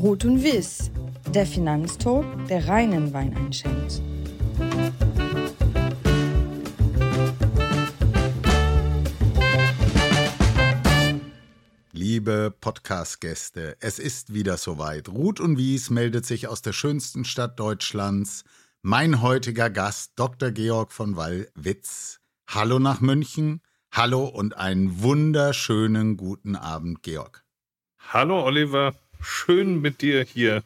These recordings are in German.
Rot und Wiss, der Finanztalk, der reinen Wein einschenkt. Liebe Podcast-Gäste, es ist wieder soweit. Ruth und Wies meldet sich aus der schönsten Stadt Deutschlands. Mein heutiger Gast, Dr. Georg von Wallwitz. Hallo nach München. Hallo und einen wunderschönen guten Abend, Georg. Hallo, Oliver. Schön mit dir hier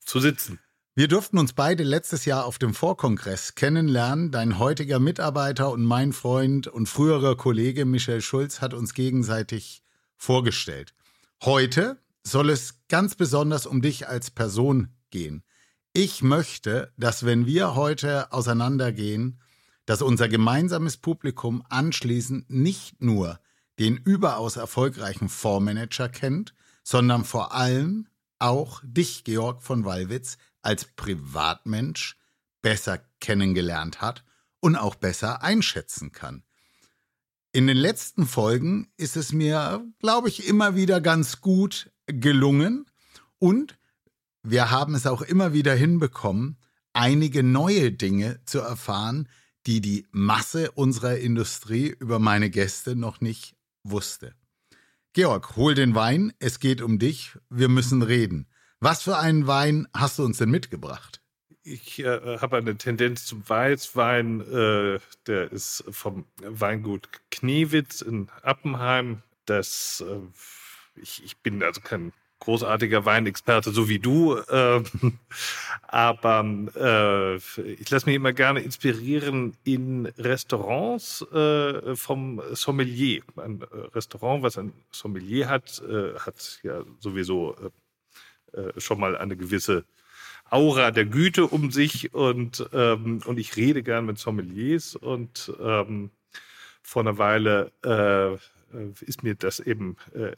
zu sitzen. Wir durften uns beide letztes Jahr auf dem Vorkongress kennenlernen. Dein heutiger Mitarbeiter und mein Freund und früherer Kollege Michel Schulz hat uns gegenseitig vorgestellt. Heute soll es ganz besonders um dich als Person gehen. Ich möchte, dass wenn wir heute auseinandergehen, dass unser gemeinsames Publikum anschließend nicht nur den überaus erfolgreichen Fondsmanager kennt, sondern vor allem auch dich, Georg von Wallwitz, als Privatmensch besser kennengelernt hat und auch besser einschätzen kann. In den letzten Folgen ist es mir, glaube ich, immer wieder ganz gut gelungen und wir haben es auch immer wieder hinbekommen, einige neue Dinge zu erfahren, die die Masse unserer Industrie über meine Gäste noch nicht wusste. Georg, hol den Wein, es geht um dich, wir müssen reden. Was für einen Wein hast du uns denn mitgebracht? Ich äh, habe eine Tendenz zum Weißwein. Äh, der ist vom Weingut Knewitz in Appenheim. Das, äh, ich, ich, bin also kein großartiger Weinexperte, so wie du. Ähm, aber äh, ich lasse mich immer gerne inspirieren in Restaurants äh, vom Sommelier. Ein äh, Restaurant, was ein Sommelier hat, hat ja sowieso schon mal eine gewisse Aura der Güte um sich und, ähm, und ich rede gern mit Sommeliers und ähm, vor einer Weile äh, ist mir das eben äh,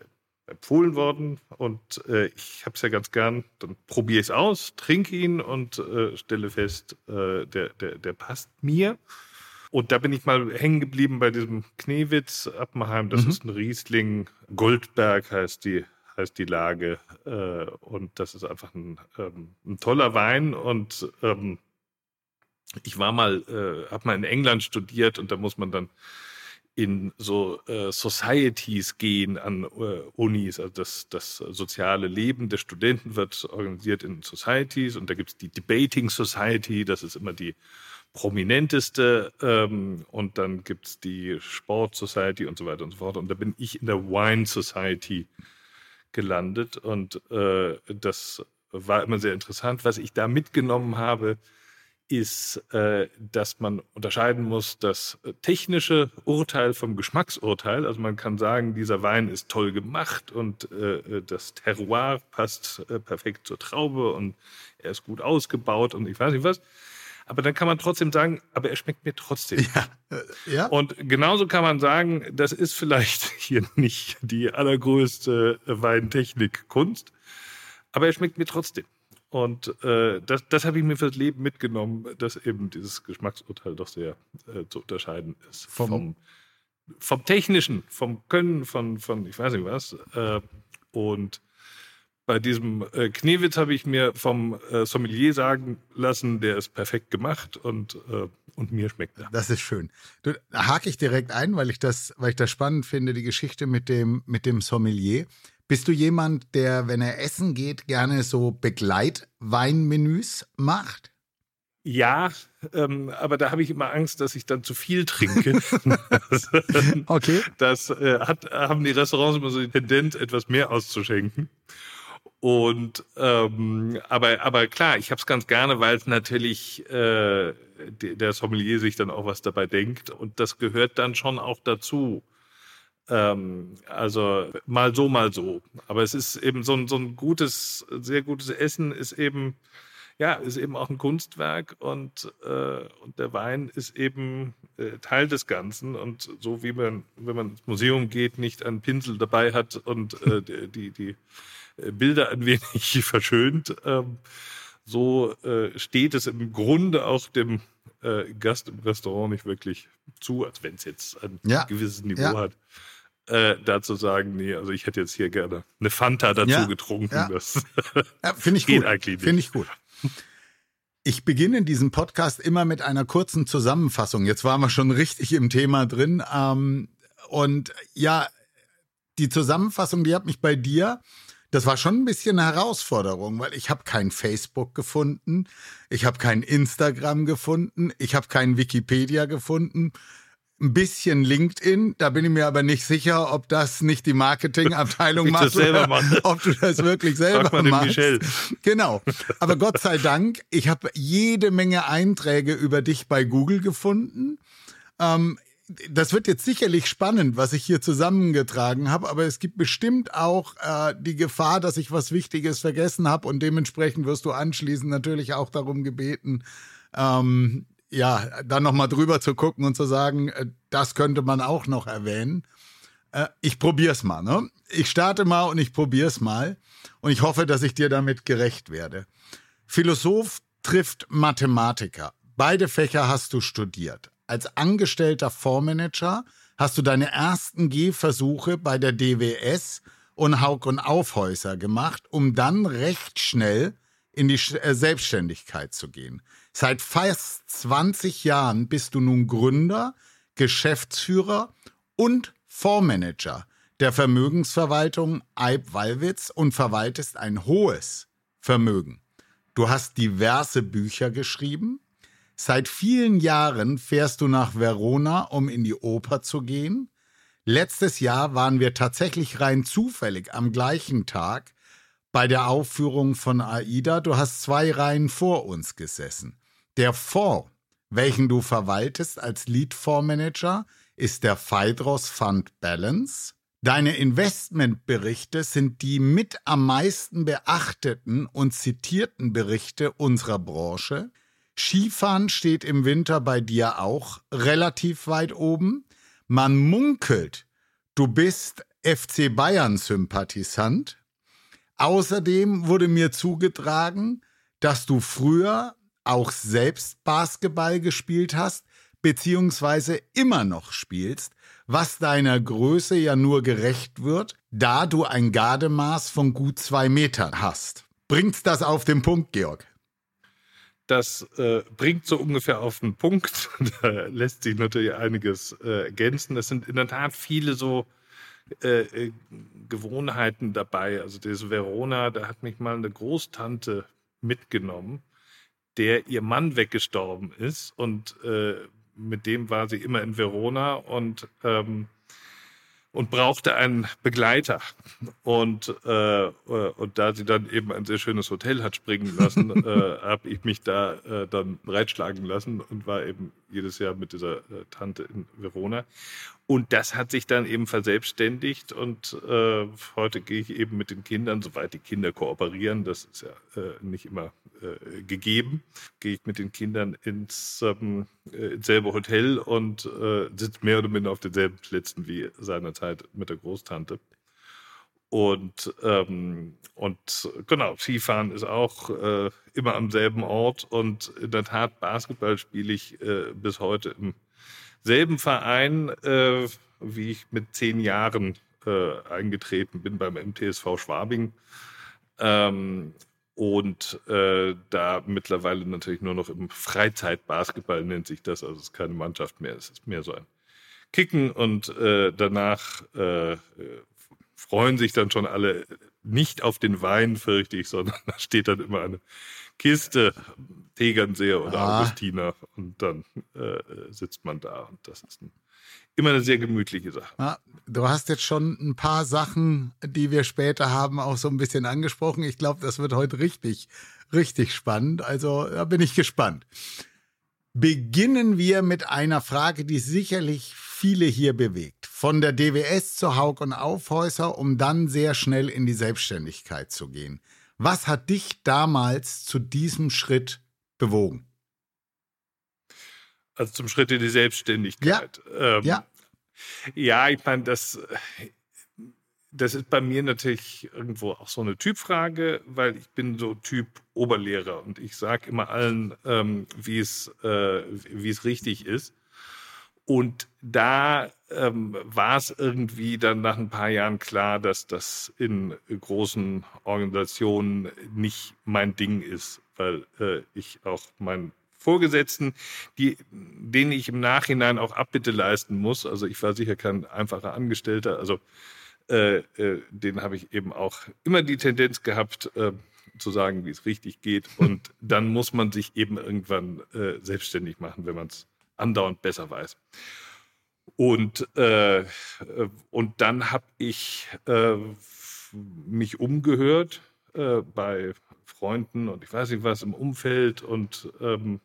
empfohlen worden und äh, ich habe es ja ganz gern, dann probiere ich es aus, trinke ihn und äh, stelle fest, äh, der, der, der passt mir. Und da bin ich mal hängen geblieben bei diesem Knewitz Appenheim. Das mhm. ist ein Riesling. Goldberg heißt die heißt die Lage. Äh, und das ist einfach ein, ähm, ein toller Wein. Und ähm, ich war mal, äh, habe mal in England studiert und da muss man dann in so äh, Societies gehen an äh, Unis. Also das, das soziale Leben der Studenten wird organisiert in Societies und da gibt es die Debating Society, das ist immer die prominenteste ähm, und dann gibt es die Sport Society und so weiter und so fort. Und da bin ich in der Wine Society gelandet und äh, das war immer sehr interessant. Was ich da mitgenommen habe, ist, äh, dass man unterscheiden muss, das technische Urteil vom Geschmacksurteil. Also man kann sagen, dieser Wein ist toll gemacht und äh, das Terroir passt äh, perfekt zur Traube und er ist gut ausgebaut und ich weiß nicht was. Aber dann kann man trotzdem sagen, aber er schmeckt mir trotzdem. Ja. Äh, ja. Und genauso kann man sagen, das ist vielleicht hier nicht die allergrößte Weintechnik-Kunst, aber er schmeckt mir trotzdem. Und äh, das, das habe ich mir fürs Leben mitgenommen, dass eben dieses Geschmacksurteil doch sehr äh, zu unterscheiden ist. Vom, vom, vom, Technischen, vom Können, von, von ich weiß nicht was. Äh, und bei diesem äh, Knewitz habe ich mir vom äh, Sommelier sagen lassen, der ist perfekt gemacht und, äh, und mir schmeckt er. Das ist schön. Da hake ich direkt ein, weil ich das, weil ich das spannend finde, die Geschichte mit dem, mit dem Sommelier. Bist du jemand, der, wenn er essen geht, gerne so Begleitweinmenüs macht? Ja, ähm, aber da habe ich immer Angst, dass ich dann zu viel trinke. okay. Das äh, hat, haben die Restaurants immer so die Tendenz, etwas mehr auszuschenken. Und ähm, aber aber klar, ich habe es ganz gerne, weil es natürlich äh, der Sommelier sich dann auch was dabei denkt und das gehört dann schon auch dazu. Ähm, also mal so, mal so. Aber es ist eben so ein, so ein gutes, sehr gutes Essen ist eben ja, ist eben auch ein Kunstwerk und, äh, und der Wein ist eben äh, Teil des Ganzen. Und so wie man, wenn man ins Museum geht, nicht einen Pinsel dabei hat und äh, die, die äh, Bilder ein wenig verschönt, ähm, so äh, steht es im Grunde auch dem äh, Gast im Restaurant nicht wirklich zu, als wenn es jetzt ein ja. gewisses Niveau ja. hat. Äh, dazu sagen, nee, also ich hätte jetzt hier gerne eine Fanta dazu Ja, getrunken. ja. Das Ja, Finde ich gut. Finde ich gut. Ich beginne diesen Podcast immer mit einer kurzen Zusammenfassung. Jetzt waren wir schon richtig im Thema drin. Ähm, und ja, die Zusammenfassung, die hat mich bei dir, das war schon ein bisschen eine Herausforderung, weil ich habe kein Facebook gefunden, ich habe kein Instagram gefunden, ich habe kein Wikipedia gefunden. Ein bisschen LinkedIn, da bin ich mir aber nicht sicher, ob das nicht die Marketingabteilung macht das selber oder ob du das wirklich selber Frag machst. Michel. Genau. Aber Gott sei Dank, ich habe jede Menge Einträge über dich bei Google gefunden. Ähm, das wird jetzt sicherlich spannend, was ich hier zusammengetragen habe, aber es gibt bestimmt auch äh, die Gefahr, dass ich was Wichtiges vergessen habe und dementsprechend wirst du anschließend natürlich auch darum gebeten, ähm, ja, dann nochmal drüber zu gucken und zu sagen, äh, das könnte man auch noch erwähnen. Äh, ich probier's mal, ne? Ich starte mal und ich probier's mal und ich hoffe, dass ich dir damit gerecht werde. Philosoph trifft Mathematiker. Beide Fächer hast du studiert. Als angestellter Fondsmanager hast du deine ersten Gehversuche bei der DWS und Haug und Aufhäuser gemacht, um dann recht schnell in die äh, Selbstständigkeit zu gehen. Seit fast 20 Jahren bist du nun Gründer, Geschäftsführer und Fondsmanager der Vermögensverwaltung Eib Wallwitz und verwaltest ein hohes Vermögen. Du hast diverse Bücher geschrieben. Seit vielen Jahren fährst du nach Verona, um in die Oper zu gehen. Letztes Jahr waren wir tatsächlich rein zufällig am gleichen Tag bei der Aufführung von Aida. Du hast zwei Reihen vor uns gesessen. Der Fonds, welchen du verwaltest als Lead-Fondsmanager, ist der Phaedros Fund Balance. Deine Investmentberichte sind die mit am meisten beachteten und zitierten Berichte unserer Branche. Skifahren steht im Winter bei dir auch relativ weit oben. Man munkelt, du bist FC Bayern-Sympathisant. Außerdem wurde mir zugetragen, dass du früher auch selbst Basketball gespielt hast, beziehungsweise immer noch spielst, was deiner Größe ja nur gerecht wird, da du ein Gardemaß von gut zwei Metern hast. Bringt's das auf den Punkt, Georg? Das äh, bringt so ungefähr auf den Punkt. Da lässt sich natürlich einiges äh, ergänzen. Es sind in der Tat viele so äh, äh, Gewohnheiten dabei. Also das Verona, da hat mich mal eine Großtante mitgenommen, der ihr Mann weggestorben ist und äh, mit dem war sie immer in Verona und ähm, und brauchte einen Begleiter. Und, äh, äh, und da sie dann eben ein sehr schönes Hotel hat springen lassen, äh, habe ich mich da äh, dann breitschlagen lassen und war eben jedes Jahr mit dieser äh, Tante in Verona. Und das hat sich dann eben verselbstständigt und äh, heute gehe ich eben mit den Kindern, soweit die Kinder kooperieren, das ist ja äh, nicht immer äh, gegeben, gehe ich mit den Kindern ins, ähm, äh, ins selbe Hotel und äh, sitze mehr oder minder auf denselben Plätzen wie seinerzeit mit der Großtante. Und, ähm, und genau, Skifahren ist auch äh, immer am selben Ort und in der Tat Basketball spiele ich äh, bis heute im selben Verein, äh, wie ich mit zehn Jahren äh, eingetreten bin beim MTSV Schwabing. Ähm, und äh, da mittlerweile natürlich nur noch im Freizeitbasketball nennt sich das, also es ist keine Mannschaft mehr, es ist mehr so ein Kicken und äh, danach äh, freuen sich dann schon alle nicht auf den Wein, fürchte ich, sondern da steht dann immer eine Kiste Tegernseer oder Ah. Augustiner und dann äh, sitzt man da und das ist ein, immer eine sehr gemütliche Sache. Ja, du hast jetzt schon ein paar Sachen, die wir später haben, auch so ein bisschen angesprochen. Ich glaube, das wird heute richtig, richtig spannend. Also da bin ich gespannt. Beginnen wir mit einer Frage, die sicherlich viele hier bewegt. Von der DWS zu Haug und Aufhäuser, um dann sehr schnell in die Selbstständigkeit zu gehen. Was hat dich damals zu diesem Schritt bewogen? Also zum Schritt in die Selbstständigkeit. Ähm, Ja. Ja, ich meine, das, das ist bei mir natürlich irgendwo auch so eine Typfrage, weil ich bin so Typ Oberlehrer und ich sage immer allen, ähm, wie es, äh, wie es richtig ist. Und da ähm, war es irgendwie dann nach ein paar Jahren klar, dass das in großen Organisationen nicht mein Ding ist, weil äh, ich auch meinen Vorgesetzten, die, denen ich im Nachhinein auch Abbitte leisten muss, also ich war sicher kein einfacher Angestellter, also äh, äh, den habe ich eben auch immer die Tendenz gehabt, äh, zu sagen, wie es richtig geht. Und dann muss man sich eben irgendwann äh, selbstständig machen, wenn man es andauernd besser weiß. Und, äh, und dann habe ich äh, mich umgehört äh, bei Freunden und ich weiß nicht was im Umfeld und ähm,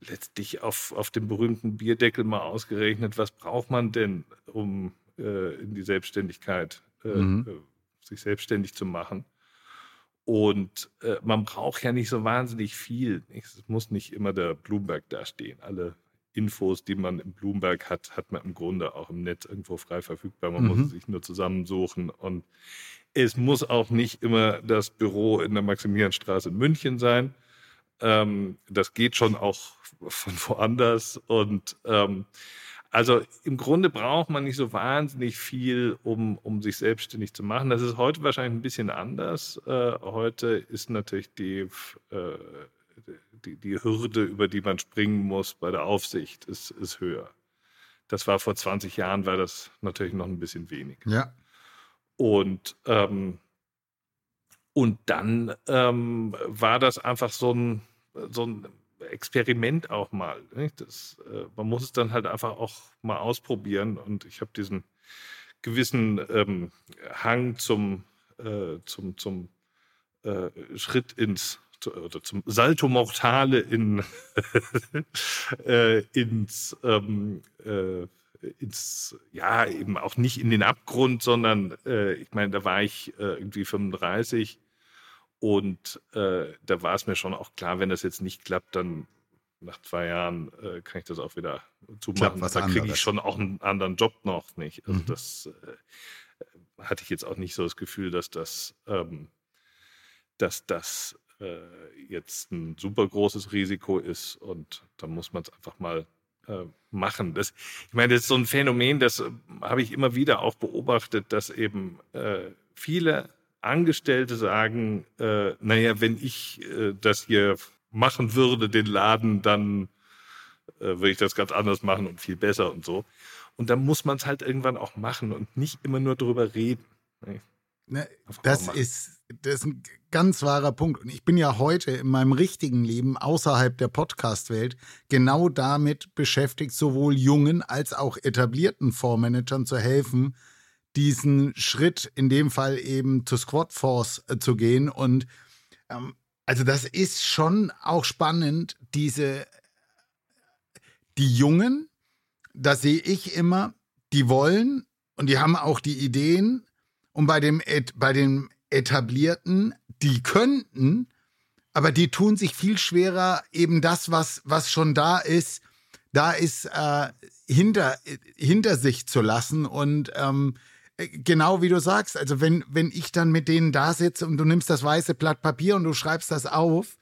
letztlich auf, auf dem berühmten Bierdeckel mal ausgerechnet, was braucht man denn, um äh, in die Selbstständigkeit, äh, mhm. Äh, sich selbstständig zu machen. Und äh, man braucht ja nicht so wahnsinnig viel. Es muss nicht immer der Bloomberg dastehen. Alle Infos, die man im Bloomberg hat, hat man im Grunde auch im Netz irgendwo frei verfügbar. Man mhm. muss sich nur zusammensuchen. Und es muss auch nicht immer das Büro in der Maximilianstraße in München sein. Ähm, das geht schon auch von woanders. Und ähm, also im Grunde braucht man nicht so wahnsinnig viel, um, um sich selbstständig zu machen. Das ist heute wahrscheinlich ein bisschen anders. Äh, heute ist natürlich die, äh, die, die, Hürde, über die man springen muss bei der Aufsicht, ist, ist höher. Das war vor 20 Jahren, war das natürlich noch ein bisschen wenig. Ja. Und, ähm, und dann ähm, war das einfach so ein, so ein Experiment auch mal. Das, äh, man muss es dann halt einfach auch mal ausprobieren. Und ich habe diesen gewissen ähm, Hang zum, äh, zum, zum äh, Schritt ins oder zum Salto Mortale in, äh, ins, ähm, äh, ins, ja, eben auch nicht in den Abgrund, sondern äh, ich meine, da war ich irgendwie 35 und äh, da war es mir schon auch klar, wenn das jetzt nicht klappt, dann nach zwei Jahren äh, kann ich das auch wieder zumachen. Da kriege ich schon auch einen anderen Job noch nicht. Also mhm. das äh, hatte ich jetzt auch nicht so das Gefühl, dass das, ähm, dass das äh, jetzt ein super großes Risiko ist und da muss man es einfach mal äh, machen. Das, ich meine, das ist so ein Phänomen, das äh, habe ich immer wieder auch beobachtet, dass eben viele Angestellte sagen, äh, naja, wenn ich äh, das hier machen würde, den Laden, dann äh, würde ich das ganz anders machen und viel besser und so. Und dann muss man es halt irgendwann auch machen und nicht immer nur drüber reden. Nee. Ne, das, ist, das ist ein ganz wahrer Punkt. Und ich bin ja heute in meinem richtigen Leben außerhalb der Podcast-Welt genau damit beschäftigt, sowohl jungen als auch etablierten Fondsmanagern zu helfen, diesen Schritt, in dem Fall eben zu Squad Force äh, zu gehen. Und ähm, also das ist schon auch spannend, diese, die Jungen, da sehe ich immer, die wollen und die haben auch die Ideen. Und bei dem, bei den Etablierten, die könnten, aber die tun sich viel schwerer, eben das, was, was schon da ist, da ist äh, hinter, hinter sich zu lassen. Und ähm, äh, genau wie du sagst, also wenn, wenn ich dann mit denen da sitze und du nimmst das weiße Blatt Papier und du schreibst das auf,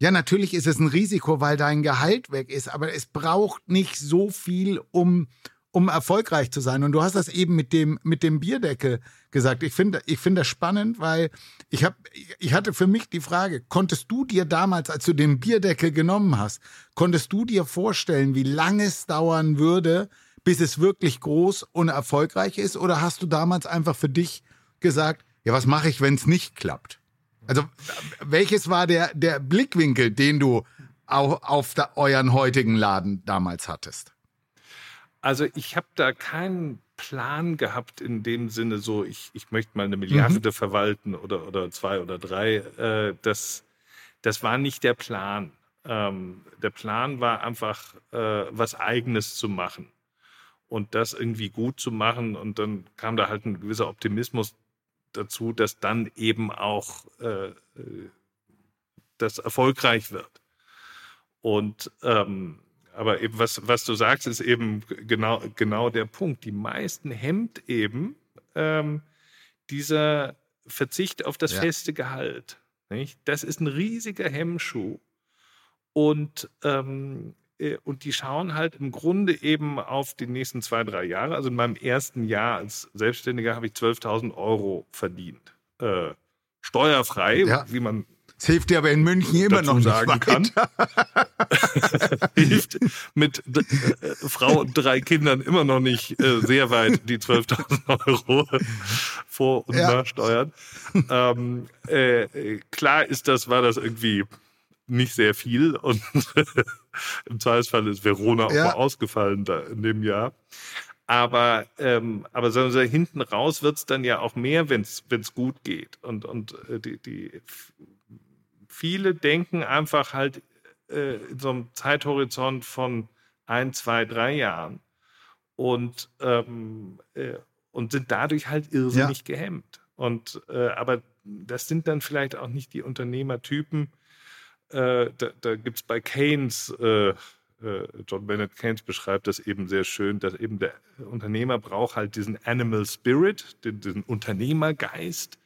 ja, natürlich ist es ein Risiko, weil dein Gehalt weg ist, aber es braucht nicht so viel, um, um erfolgreich zu sein. Und du hast das eben mit dem, mit dem Bierdeckel gesagt. Ich finde, ich finde das spannend, weil ich habe, ich hatte für mich die Frage, konntest du dir damals, als du den Bierdeckel genommen hast, konntest du dir vorstellen, wie lange es dauern würde, bis es wirklich groß und erfolgreich ist? Oder hast du damals einfach für dich gesagt, ja, was mache ich, wenn es nicht klappt? Also, welches war der, der Blickwinkel, den du auch auf da, euren heutigen Laden damals hattest? Also, ich habe da keinen Plan gehabt in dem Sinne, so ich, ich möchte mal eine Milliarde mhm. verwalten oder, oder zwei oder drei. Äh, das, das war nicht der Plan. Ähm, der Plan war einfach, äh, was Eigenes zu machen und das irgendwie gut zu machen. Und dann kam da halt ein gewisser Optimismus dazu, dass dann eben auch äh, das erfolgreich wird. Und ähm, aber eben was, was du sagst, ist eben genau, genau der Punkt. Die meisten hemmt eben ähm, dieser Verzicht auf das ja. feste Gehalt. Nicht? Das ist ein riesiger Hemmschuh. Und ähm, äh, und die schauen halt im Grunde eben auf die nächsten zwei, drei Jahre. Also in meinem ersten Jahr als Selbstständiger habe ich 12.000 Euro verdient. Äh, steuerfrei, ja. wie man das hilft dir aber in München immer noch nicht sagen kann. hilft mit äh, Frau und drei Kindern immer noch nicht äh, sehr weit die 12.000 Euro vor und ja. nachsteuern. Ähm, äh, klar ist das, war das irgendwie nicht sehr viel und im Zweifelsfall ist Verona auch ja. mal ausgefallen da in dem Jahr. Aber, ähm, aber so, hinten raus wird es dann ja auch mehr, wenn es gut geht. Und, und äh, die, die viele denken einfach halt äh, in so einem Zeithorizont von ein, zwei, drei Jahren und, ähm, äh, und sind dadurch halt irrsinnig ja. gehemmt. Und, äh, aber das sind dann vielleicht auch nicht die Unternehmertypen. Äh, da da gibt es bei Keynes, äh, äh, John Bennett Keynes beschreibt das eben sehr schön, dass eben der Unternehmer braucht halt diesen Animal Spirit, den, diesen Unternehmergeist,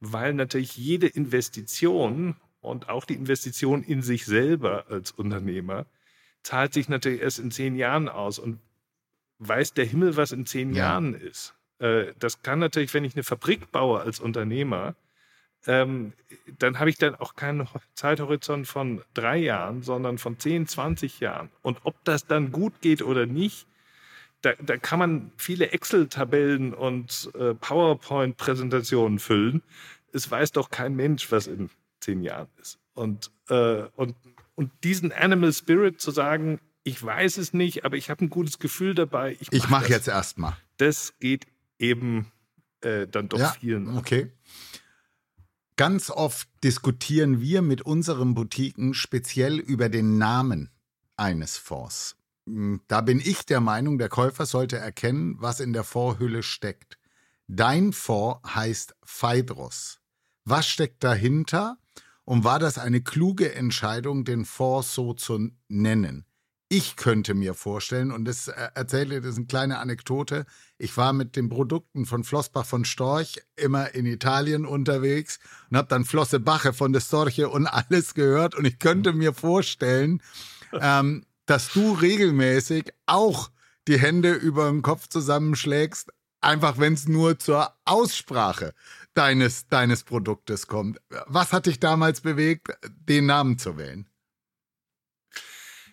weil natürlich jede Investition und auch die Investition in sich selber als Unternehmer zahlt sich natürlich erst in zehn Jahren aus. Und weiß der Himmel, was in zehn ja. Jahren ist. Das kann natürlich, wenn ich eine Fabrik baue als Unternehmer, ähm, dann habe ich dann auch keinen Zeithorizont von drei Jahren, sondern von 10, 20 Jahren. Und ob das dann gut geht oder nicht, da, da kann man viele Excel-Tabellen und äh, PowerPoint-Präsentationen füllen es weiß doch kein Mensch, was in zehn Jahren ist. Und, äh, und, und diesen Animal Spirit zu sagen, ich weiß es nicht, aber ich habe ein gutes Gefühl dabei. Ich mache mach jetzt erstmal. Das geht eben äh, dann doch ja, vielen. Okay. Ganz oft diskutieren wir mit unseren Boutiquen speziell über den Namen eines Fonds. Hm, da bin ich der Meinung, der Käufer sollte erkennen, was in der Vorhülle steckt. Dein Fonds heißt Phaedros. Was steckt dahinter? Und war das eine kluge Entscheidung, den Fonds so zu nennen? Ich könnte mir vorstellen, und das äh, erzähle das ist eine kleine Anekdote. Ich war mit den Produkten von Flossbach von Storch immer in Italien unterwegs und habe dann Flosse Bache von der Storche und alles gehört. Und ich könnte mir vorstellen, ähm, dass du regelmäßig auch die Hände über den Kopf zusammenschlägst, einfach wenn es nur zur Aussprache deines, deines Produktes kommt. Was hat dich damals bewegt, den Namen zu wählen?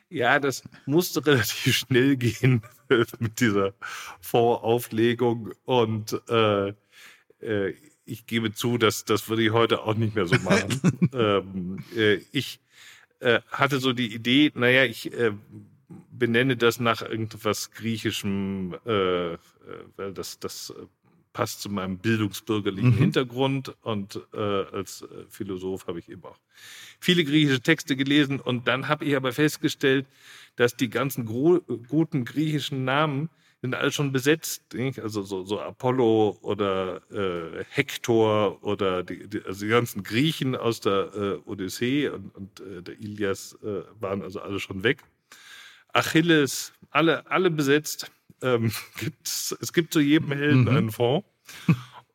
Ja, das musste relativ schnell gehen mit dieser Vorauflegung und äh, äh, ich gebe zu, dass das würde ich heute auch nicht mehr so machen. ähm, äh, ich äh, hatte so die Idee, naja, ich äh, benenne das nach irgendwas Griechischem, äh, weil das, das passt zu meinem bildungsbürgerlichen mhm. Hintergrund und äh, als äh, Philosoph habe ich eben auch viele griechische Texte gelesen und dann habe ich aber festgestellt, dass die ganzen guten griechischen Namen sind alle schon besetzt, nicht? also so, so Apollo oder äh, Hektor oder die, die, also die ganzen Griechen aus der äh, Odyssee und, und äh, der Ilias äh, waren also alle schon weg. Achilles, alle, alle besetzt ähm, gibt's, es gibt zu jedem Helden mhm. einen Fonds.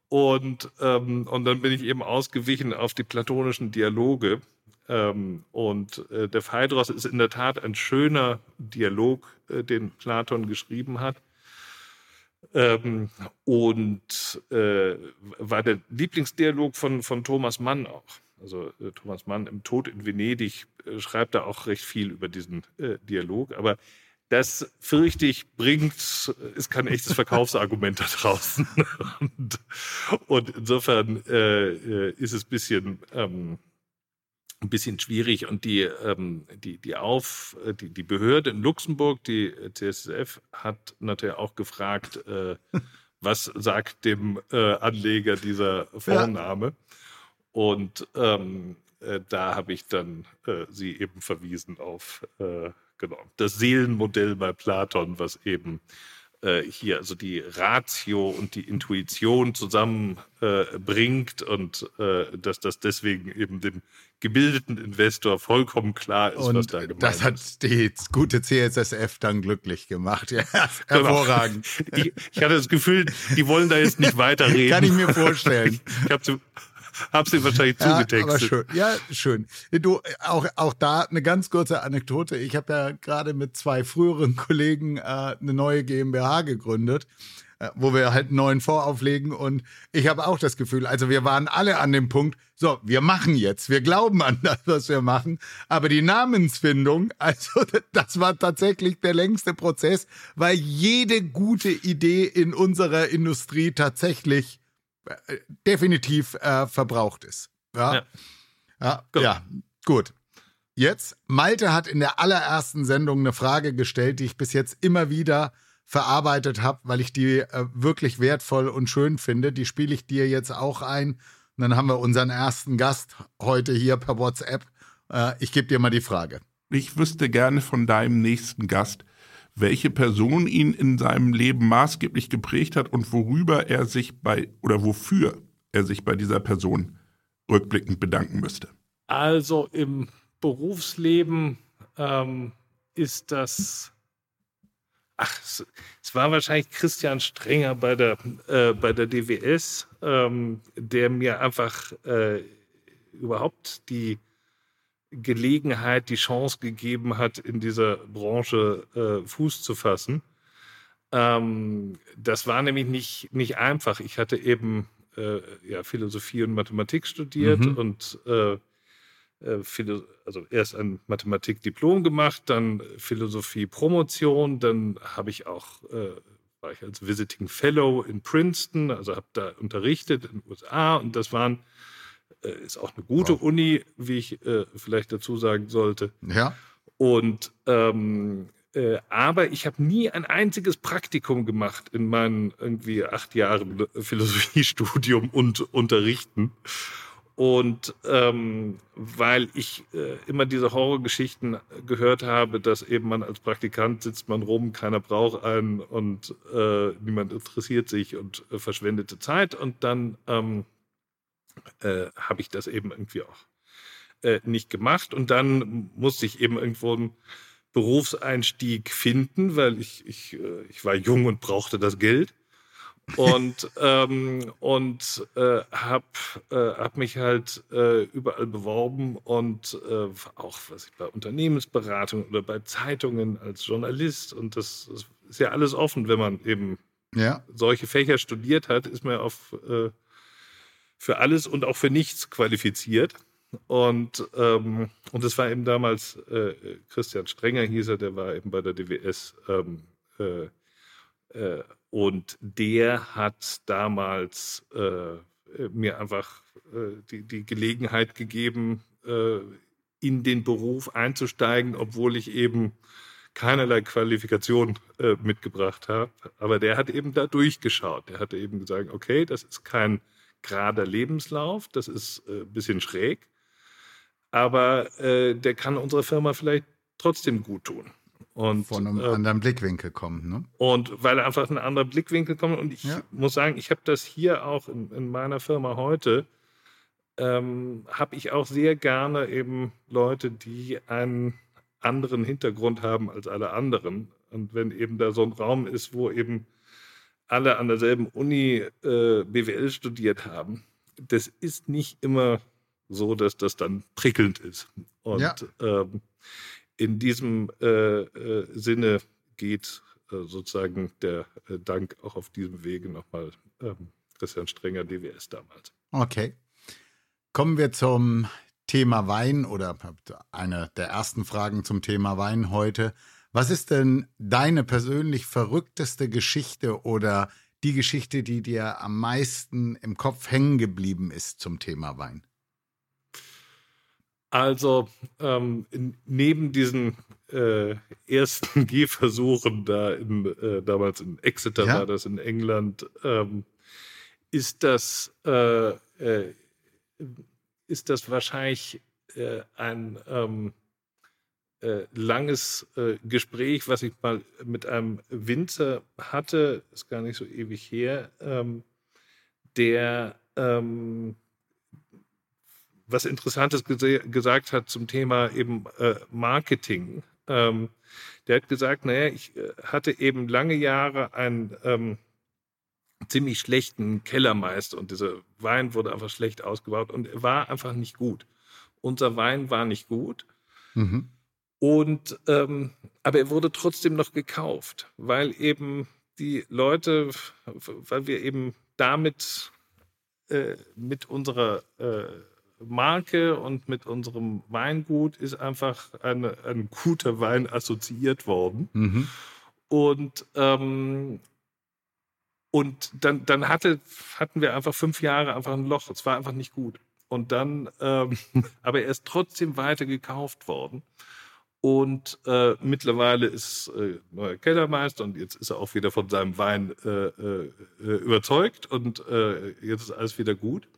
Und, ähm, und dann bin ich eben ausgewichen auf die platonischen Dialoge. Ähm, und äh, der Phaedros ist in der Tat ein schöner Dialog, äh, den Platon geschrieben hat. Ähm, und äh, war der Lieblingsdialog von, von Thomas Mann auch. Also äh, Thomas Mann im Tod in Venedig äh, schreibt da auch recht viel über diesen äh, Dialog. Aber das fürchte ich bringt, ist kein echtes Verkaufsargument da draußen. und, und insofern äh, äh, ist es ein bisschen, ähm, ein bisschen schwierig. Und die, ähm, die, die, Auf, die, die Behörde in Luxemburg, die CSSF, hat natürlich auch gefragt, äh, was sagt dem äh, Anleger dieser Vorname? Ja. Und ähm, äh, da habe ich dann äh, sie eben verwiesen auf genau, das Seelenmodell bei Platon, was eben äh, hier also die Ratio und die Intuition zusammenbringt äh, und äh, dass das deswegen eben dem gebildeten Investor vollkommen klar ist, und was da gemeint das hat ist. die gute CSSF dann glücklich gemacht. Ja, genau. hervorragend. Genau. Ich, ich, hatte das Gefühl, die wollen da jetzt nicht weiterreden. Kann ich mir vorstellen. Ich, ich habe hab sie wahrscheinlich zugetextet. Ja, aber schön. Ja, schön. Du, auch, auch da eine ganz kurze Anekdote. Ich habe ja gerade mit zwei früheren Kollegen äh, eine neue GmbH gegründet äh, wo wir halt einen neuen Fonds auflegen. Und ich habe auch das Gefühl, also wir waren alle an dem Punkt, so, wir machen jetzt, wir glauben an das, was wir machen. Aber die Namensfindung, also das war tatsächlich der längste Prozess, weil jede gute Idee in unserer Industrie tatsächlich definitiv äh, verbraucht ist. Ja, ja. Ja, gut. ja, gut. Jetzt, Malte hat in der allerersten Sendung eine Frage gestellt, die ich bis jetzt immer wieder verarbeitet habe, weil ich die äh, wirklich wertvoll und schön finde. Die spiele ich dir jetzt auch ein. Und dann haben wir unseren ersten Gast heute hier per WhatsApp. Äh, ich gebe dir mal die Frage. Ich wüsste gerne von deinem nächsten Gast, welche Person ihn in seinem Leben maßgeblich geprägt hat und worüber er sich bei oder wofür er sich bei dieser Person rückblickend bedanken müsste. Also im Berufsleben ähm, ist das Ach, es, es, war wahrscheinlich Christian Strenger bei der, äh, bei der DWS, ähm, der mir einfach äh, überhaupt die Gelegenheit, die Chance gegeben hat, in dieser Branche äh, Fuß zu fassen. Ähm, das war nämlich nicht, nicht einfach. Ich hatte eben äh, ja, Philosophie und Mathematik studiert mhm. und äh, äh, also erst ein Mathematik-Diplom gemacht, dann Philosophie-Promotion, dann habe ich auch, äh, war ich als Visiting Fellow in Princeton, also habe da unterrichtet in den USA und das waren, ist auch eine gute wow. Uni, wie ich äh, vielleicht dazu sagen sollte. Ja. Und ähm, äh, aber ich habe nie ein einziges Praktikum gemacht in meinen irgendwie acht Jahren Philosophiestudium und Unterrichten. Und ähm, weil ich äh, immer diese Horrorgeschichten gehört habe, dass eben man als Praktikant sitzt man rum, keiner braucht einen und äh, niemand interessiert sich und äh, verschwendete Zeit. Und dann ähm, äh, habe ich das eben irgendwie auch äh, nicht gemacht. Und dann musste ich eben irgendwo einen Berufseinstieg finden, weil ich, ich, äh, ich war jung und brauchte das Geld und ähm, und äh, habe äh, hab mich halt äh, überall beworben und äh, auch was ich bei Unternehmensberatung oder bei Zeitungen als Journalist und das, das ist ja alles offen, wenn man eben ja. solche Fächer studiert hat, ist man auf äh, für alles und auch für nichts qualifiziert. Und, ähm, und das war eben damals äh, Christian Strenger, hieß er, der war eben bei der DWS ähm, äh, äh, und der hat damals äh, mir einfach äh, die, die Gelegenheit gegeben, äh, in den Beruf einzusteigen, obwohl ich eben keinerlei Qualifikation mitgebracht habe. Aber der hat eben da durchgeschaut. Der hatte eben gesagt, okay, das ist kein gerader Lebenslauf, das ist ein äh, bisschen schräg, aber äh, der kann unserer Firma vielleicht trotzdem gut tun. Und, Von einem äh, anderen Blickwinkel kommt, ne? Und weil einfach ein anderer Blickwinkel kommt. Und ich ja. muss sagen, ich habe das hier auch in, in meiner Firma heute, ähm, habe ich auch sehr gerne eben Leute, die einen anderen Hintergrund haben als alle anderen. Und wenn eben da so ein Raum ist, wo eben alle an derselben Uni äh, BWL studiert haben, das ist nicht immer so, dass das dann prickelnd ist. Und ja. ähm, in diesem äh, äh, Sinne geht äh, sozusagen der äh, Dank auch auf diesem Wege nochmal ähm, Christian Strenger, DWS damals. Okay. Kommen wir zum Thema Wein oder eine der ersten Fragen zum Thema Wein heute. Was ist denn deine persönlich verrückteste Geschichte oder die Geschichte, die dir am meisten im Kopf hängen geblieben ist zum Thema Wein? Also ähm, neben diesen äh, ersten Gehversuchen da in, äh, damals in Exeter ja. war das in England, ähm, ist das äh, äh ist das wahrscheinlich äh, ein ähm, äh, langes Gespräch, was ich mal mit einem Winzer hatte, ist gar nicht so ewig her, ähm, der ähm, was Interessantes gesagt hat zum Thema eben äh, Marketing. Ähm, der hat gesagt, naja, ich äh, hatte eben lange Jahre ein ähm, ziemlich schlechten Kellermeister und dieser Wein wurde einfach schlecht ausgebaut und war einfach nicht gut. Unser Wein war nicht gut. Mhm. Und ähm, aber er wurde trotzdem noch gekauft, weil eben die Leute, weil wir eben damit äh, mit unserer äh, Marke und mit unserem Weingut ist einfach eine, ein guter Wein assoziiert worden. Mhm. Und, ähm, und dann, dann hatte, hatten wir einfach fünf Jahre einfach ein Loch. Es war einfach nicht gut. Und dann, ähm, aber er ist trotzdem weiter gekauft worden. Und äh, mittlerweile ist äh, neuer Kellermeister und jetzt ist er auch wieder von seinem Wein äh, äh, überzeugt und äh, jetzt ist alles wieder gut.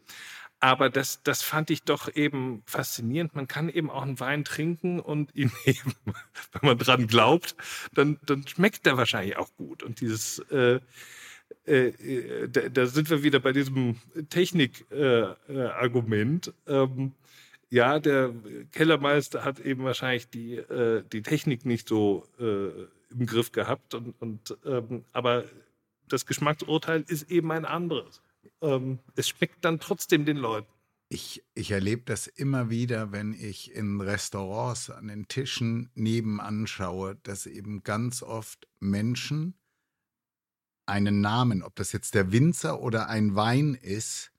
Aber das, das fand ich doch eben faszinierend. Man kann eben auch einen Wein trinken und ihn eben, wenn man dran glaubt, dann, dann schmeckt der wahrscheinlich auch gut. Und dieses, äh, äh, äh da, da, sind wir wieder bei diesem Technik-Argument. Äh, ähm, ja, der Kellermeister hat eben wahrscheinlich die, äh, die Technik nicht so äh, im Griff gehabt. Und, und ähm, aber das Geschmacksurteil ist eben ein anderes ähm, es schmeckt dann trotzdem den Leuten. Ich, ich erlebe das immer wieder, wenn ich in Restaurants an den Tischen nebenan schaue, dass eben ganz oft Menschen einen Namen, ob das jetzt der Winzer oder ein Wein ist,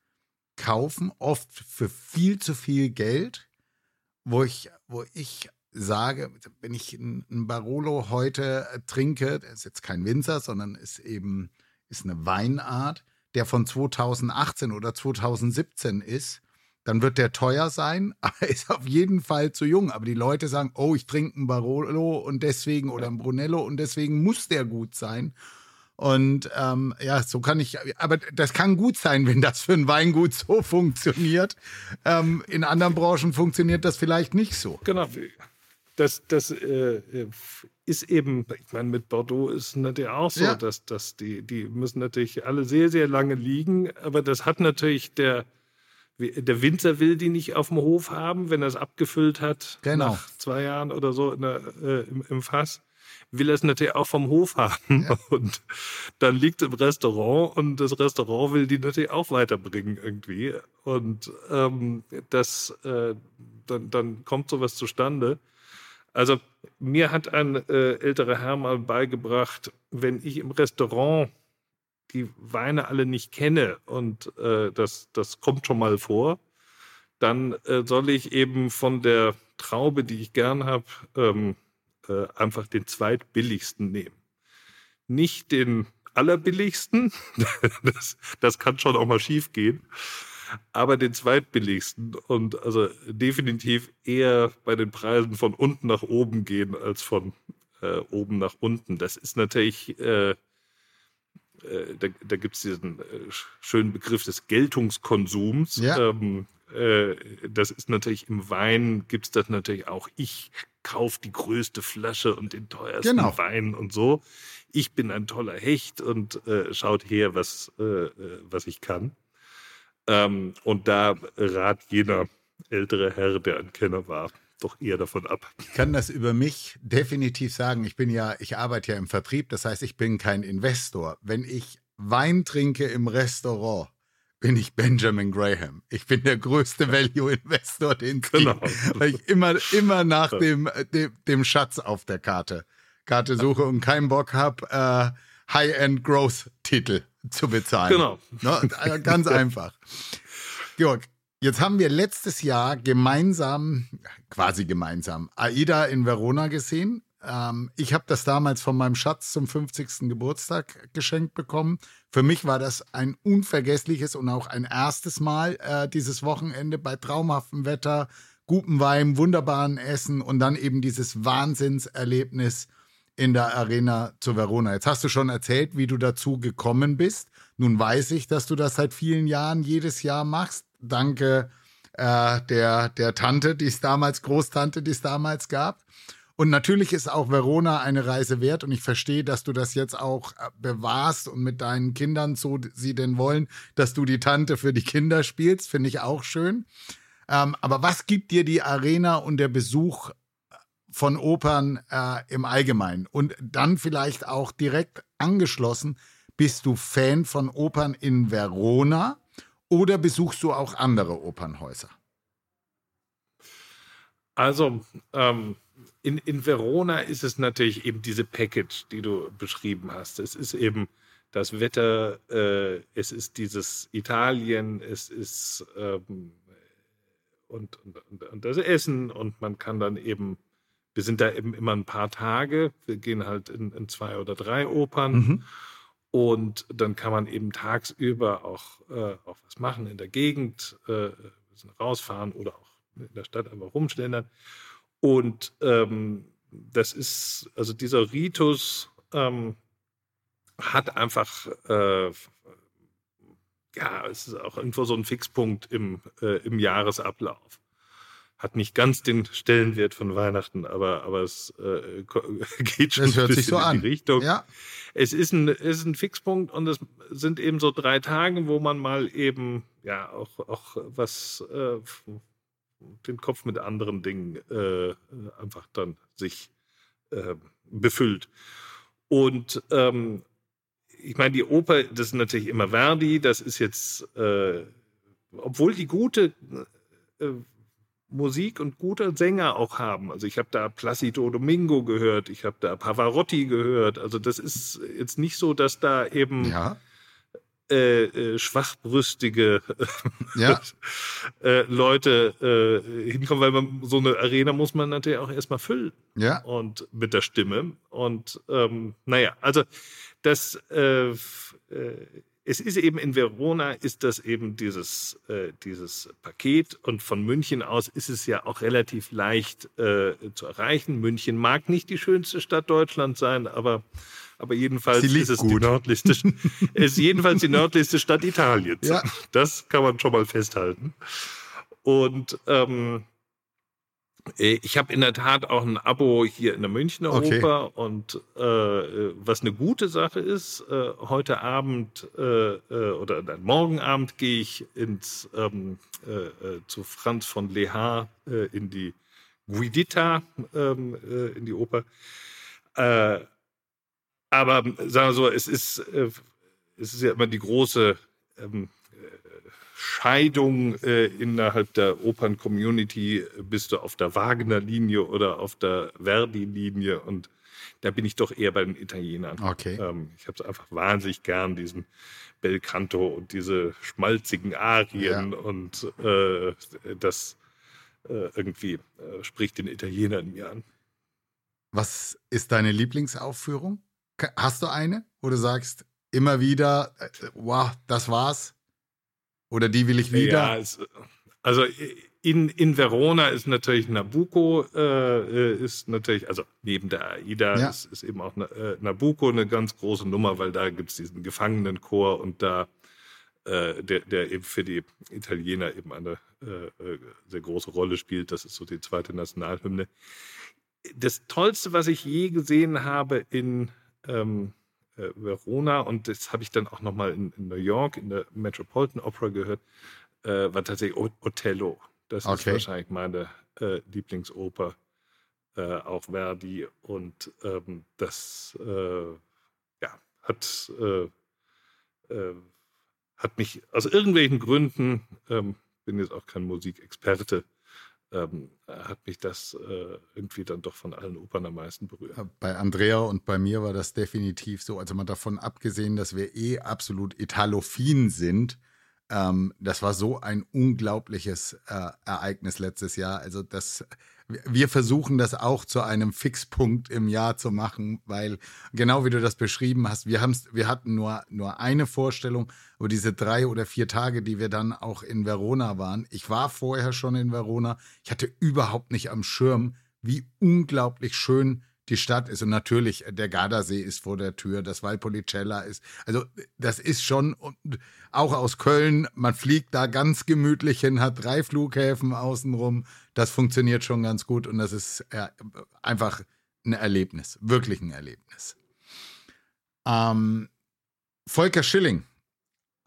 kaufen, oft für viel zu viel Geld, wo ich, wo ich sage, wenn ich einen Barolo heute trinke, der ist jetzt kein Winzer, sondern ist eben ist eine Weinart, der von 2018 oder 2017 ist, dann wird der teuer sein, aber ist auf jeden Fall zu jung. Aber die Leute sagen, oh, ich trinke einen Barolo und deswegen oder einen Brunello und deswegen muss der gut sein. Und ähm, ja, so kann ich, aber das kann gut sein, wenn das für ein Weingut so funktioniert. Ähm, in anderen Branchen funktioniert das vielleicht nicht so. Genau. Das, das äh, ist eben, ich meine, mit Bordeaux ist es natürlich auch so, ja. dass, dass die, die müssen natürlich alle sehr, sehr lange liegen, aber das hat natürlich der, der Winzer will die nicht auf dem Hof haben, wenn er es abgefüllt hat, genau. nach zwei Jahren oder so der, äh, im, im, Fass, will er es natürlich auch vom Hof haben. Ja. Und dann liegt es im Restaurant und das Restaurant will die natürlich auch weiterbringen irgendwie. Und ähm, das, äh, dann, dann kommt sowas zustande. Also mir hat ein äh, älterer Herr mal beigebracht, wenn ich im Restaurant die Weine alle nicht kenne und äh, das, das kommt schon mal vor, dann äh, soll ich eben von der Traube, die ich gern habe, ähm, äh, einfach den zweitbilligsten nehmen. Nicht den allerbilligsten, das, das kann schon auch mal schief gehen, aber den zweitbilligsten und also definitiv eher bei den Preisen von unten nach oben gehen als von äh, oben nach unten. Das ist natürlich, äh, äh, da, da gibt es diesen äh, schönen Begriff des Geltungskonsums. Ja. Ähm, äh, das ist natürlich im Wein, gibt es das natürlich auch. Ich kaufe die größte Flasche und den teuersten genau. Wein und so. Ich bin ein toller Hecht und äh, schaut her, was, was ich kann. Ähm, und da rat jener ältere Herr, der ein Kenner war, doch eher davon ab. Ich kann das über mich definitiv sagen. Ich bin ja, ich arbeite ja im Vertrieb, das heißt, ich bin kein Investor. Wenn ich Wein trinke im Restaurant, bin ich Benjamin Graham. Ich bin der größte Value-Investor, den es genau. gibt, weil ich immer, immer nach dem, dem, dem Schatz auf der Karte, Karte suche und keinen Bock habe, äh, High-End-Growth-Titel zu bezahlen. Genau. Ne? Ganz einfach. Georg, jetzt haben wir letztes Jahr gemeinsam, quasi gemeinsam, AIDA in Verona gesehen. Ähm, ich habe das damals von meinem Schatz zum 50. Geburtstag geschenkt bekommen. Für mich war das ein unvergessliches und auch ein erstes Mal äh, dieses Wochenende bei traumhaftem Wetter, gutem Wein, wunderbaren Essen und dann eben dieses Wahnsinnserlebnis in der Arena zu Verona. Jetzt hast du schon erzählt, wie du dazu gekommen bist. Nun weiß ich, dass du das seit vielen Jahren jedes Jahr machst. Danke äh, der, der Tante, die es damals, Großtante, die es damals gab. Und natürlich ist auch Verona eine Reise wert und ich verstehe, dass du das jetzt auch äh, bewahrst und mit deinen Kindern, so sie denn wollen, dass du die Tante für die Kinder spielst, finde ich auch schön. Ähm, aber was gibt dir die Arena und der Besuch von Opern äh, im Allgemeinen. Und dann vielleicht auch direkt angeschlossen Bist du Fan von Opern in Verona oder besuchst du auch andere Opernhäuser? Also, ähm, in, in Verona ist es natürlich eben diese Package, die du beschrieben hast. Es ist eben das Wetter, äh, es ist dieses Italien, es ist ähm, und, und, und, das Essen und man kann dann eben, wir sind da eben immer ein paar Tage, wir gehen halt in, in zwei oder drei Opern mhm. und dann kann man eben tagsüber auch, äh, auch was machen in der Gegend, äh, rausfahren oder auch in der Stadt einfach rumstellen. Und ähm, das ist, also dieser Ritus ähm, hat einfach, äh, ja, es ist auch irgendwo so ein Fixpunkt im, äh, im Jahresablauf. Hat nicht ganz den Stellenwert von Weihnachten, aber, aber es äh, geht schon das hört sich so in die Richtung. Ja. Es ist ein, es ist ein Fixpunkt und es sind eben so drei Tage, wo man mal eben ja auch, auch was äh, den Kopf mit anderen Dingen äh, einfach dann sich äh, befüllt. Und ähm, ich meine, die Oper, das ist natürlich immer Verdi, das ist jetzt, äh, obwohl die gute äh, Musik und gute Sänger auch haben. Also ich habe da Placido Domingo gehört, ich habe da Pavarotti gehört. Also das ist jetzt nicht so, dass da eben ja. Äh, äh, schwachbrüstige ja. äh, Leute äh, hinkommen, weil man so eine Arena muss man natürlich auch erstmal füllen. Ja. Und mit der Stimme. Und ähm, naja, also das äh, äh, es ist eben in Verona ist das eben dieses, äh, dieses Paket und von München aus ist es ja auch relativ leicht äh, zu erreichen. München mag nicht die schönste Stadt Deutschlands sein, aber, aber jedenfalls ist es gut. die nördlichste, ist jedenfalls die nördlichste Stadt Italiens. Ja. Das kann man schon mal festhalten. Und ähm, äh, ich habe in der Tat auch ein Abo hier in der Münchner Okay. Oper und äh, was eine gute Sache ist, äh, heute Abend äh, äh, oder nein, morgen Abend gehe ich ins ähm, äh, äh, zu Franz von Lehar äh, in die Guidita ähm, äh, in die Oper. Äh, aber sagen wir so, es ist äh, es ist ja immer die große ähm, Scheidung äh, innerhalb der Opern-Community. Bist du auf der Wagner-Linie oder auf der Verdi-Linie? Und da bin ich doch eher bei den Italienern. Okay. Ähm, ich habe es einfach wahnsinnig gern, diesen Bel Canto und diese schmalzigen Arien. Und äh, das äh, irgendwie äh, spricht den Italiener in mir an. Was ist deine Lieblingsaufführung? Hast du eine, wo du sagst, immer wieder, äh, wow, das war's? Oder die will ich wieder? Ja, es, also in, in Verona ist natürlich Nabucco, äh, ist natürlich, also neben der AIDA Ja. ist, ist eben auch äh, Nabucco eine ganz große Nummer, weil da gibt es diesen Gefangenenchor und da äh, der, der eben für die Italiener eben eine äh, äh, sehr große Rolle spielt. Das ist so die zweite Nationalhymne. Das Tollste, was ich je gesehen habe in ähm, äh, Verona und das habe ich dann auch nochmal in, in New York in der Metropolitan Opera gehört, äh, war tatsächlich O- Othello. Das ist Okay. wahrscheinlich meine äh, Lieblingsoper, äh, auch Verdi. Und ähm, das äh, ja, hat, äh, hat mich aus irgendwelchen Gründen, ähm, bin jetzt auch kein Musikexperte, ähm, hat mich das äh, irgendwie dann doch von allen Opern am meisten berührt. Bei Andrea und bei mir war das definitiv so. Also mal davon abgesehen, dass wir eh absolut italophin sind. Ähm, das war so ein unglaubliches äh, Ereignis letztes Jahr. Also das, wir versuchen das auch zu einem Fixpunkt im Jahr zu machen, weil genau wie du das beschrieben hast, wir wir hatten nur nur eine Vorstellung, aber diese drei oder vier Tage, die wir dann auch in Verona waren. Ich war vorher schon in Verona. Ich hatte überhaupt nicht am Schirm, wie unglaublich schön die Stadt ist. Und natürlich, der Gardasee ist vor der Tür, das Valpolicella ist. Also, das ist schon, und auch aus Köln, man fliegt da ganz gemütlich hin, hat drei Flughäfen außenrum. Das funktioniert schon ganz gut und das ist äh, einfach ein Erlebnis, wirklich ein Erlebnis. Ähm, Volker Schilling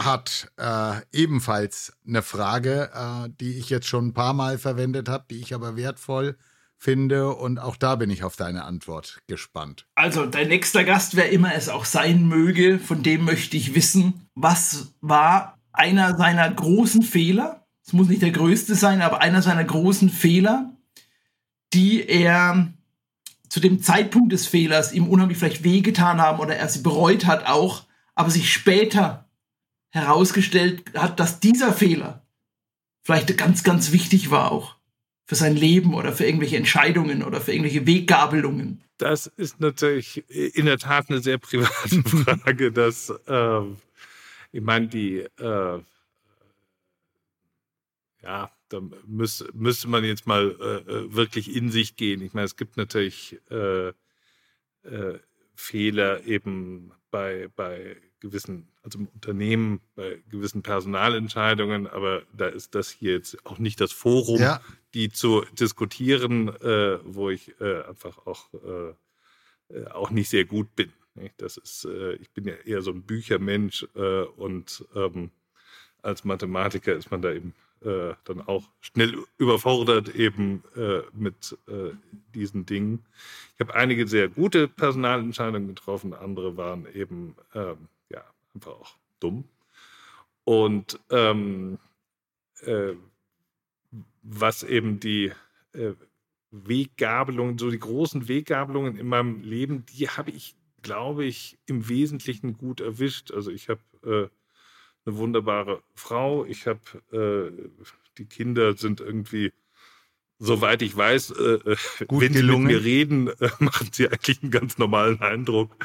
hat äh, ebenfalls eine Frage, äh, die ich jetzt schon ein paar Mal verwendet habe, die ich aber wertvoll finde. Und auch da bin ich auf deine Antwort gespannt. Also, dein nächster Gast, wer immer es auch sein möge, von dem möchte ich wissen, was war einer seiner großen Fehler? Es muss nicht der größte sein, aber einer seiner großen Fehler, die er zu dem Zeitpunkt des Fehlers ihm unheimlich vielleicht wehgetan haben oder er sie bereut hat auch, aber sich später herausgestellt hat, dass dieser Fehler vielleicht ganz, ganz wichtig war auch für sein Leben oder für irgendwelche Entscheidungen oder für irgendwelche Weggabelungen? Das ist natürlich in der Tat eine sehr private Frage. dass, äh, ich meine, die, äh, ja, da müß, müsste man jetzt mal äh, äh, wirklich in sich gehen. Ich meine, es gibt natürlich äh, äh, Fehler eben bei, bei gewissen, also im Unternehmen, bei gewissen Personalentscheidungen, aber da ist das hier jetzt auch nicht das Forum, ja. Die zu diskutieren, äh, wo ich äh, einfach auch, äh, äh auch nicht sehr gut bin. Das ist, äh, ich bin ja eher so ein Büchermensch äh, und ähm, als Mathematiker ist man da eben dann auch schnell überfordert eben mit diesen Dingen. Ich habe einige sehr gute Personalentscheidungen getroffen, andere waren eben ähm, einfach auch dumm. Und ähm, äh, was eben die äh, Weggabelungen, so die großen Weggabelungen in meinem Leben, die habe ich, glaube ich, im Wesentlichen gut erwischt. Also ich habe äh, eine wunderbare Frau, ich habe äh, die Kinder sind irgendwie soweit ich weiß, äh, äh wenn gelungen. sie mit mir reden, äh, machen sie eigentlich einen ganz normalen Eindruck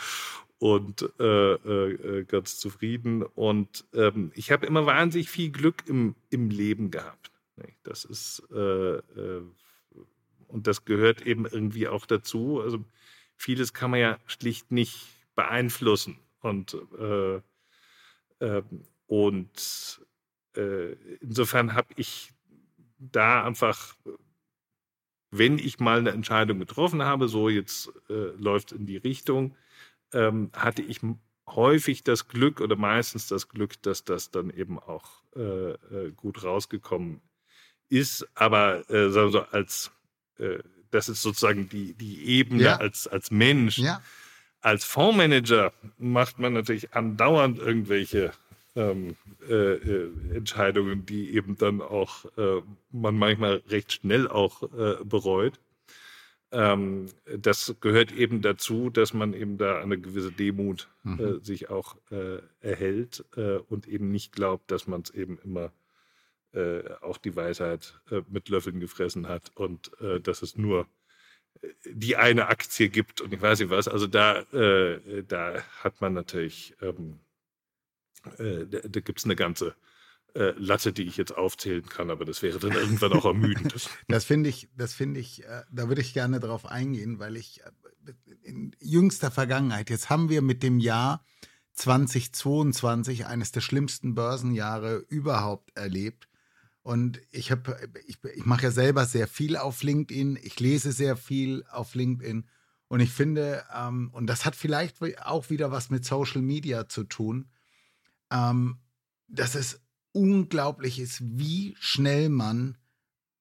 und äh, äh, ganz zufrieden. Und ähm, ich habe immer wahnsinnig viel Glück im, im Leben gehabt. Das ist äh, äh, und das gehört eben irgendwie auch dazu. Also vieles kann man ja schlicht nicht beeinflussen. Und, äh, ähm, und insofern habe ich da einfach, wenn ich mal eine Entscheidung getroffen habe, so jetzt läuft in die Richtung, ähm, hatte ich häufig das Glück oder meistens das Glück, dass das dann eben auch äh, gut rausgekommen ist. Aber äh, sagen wir so, als äh, das ist sozusagen die, die Ebene ja. als, als Mensch. Ja. Als Fondsmanager macht man natürlich andauernd irgendwelche ähm, äh, äh, Entscheidungen, die eben dann auch man manchmal recht schnell auch bereut ähm, das gehört eben dazu, dass man eben da eine gewisse Demut äh, mhm. äh, sich auch äh, erhält äh, und eben nicht glaubt, dass man es eben immer äh, auch die Weisheit äh, mit Löffeln gefressen hat und dass es nur die eine Aktie gibt und ich weiß nicht was. Also da, da hat man natürlich, ähm, da, da gibt es eine ganze äh, Latte, die ich jetzt aufzählen kann, aber das wäre dann irgendwann auch ermüdend. das finde ich, das finde ich, äh, da würde ich gerne drauf eingehen, weil ich äh, in jüngster Vergangenheit, jetzt haben wir mit dem Jahr 2022 eines der schlimmsten Börsenjahre überhaupt erlebt. Und ich habe, ich, ich mache ja selber sehr viel auf LinkedIn, ich lese sehr viel auf LinkedIn. Und ich finde, ähm, und das hat vielleicht auch wieder was mit Social Media zu tun, ähm, dass es unglaublich ist, wie schnell man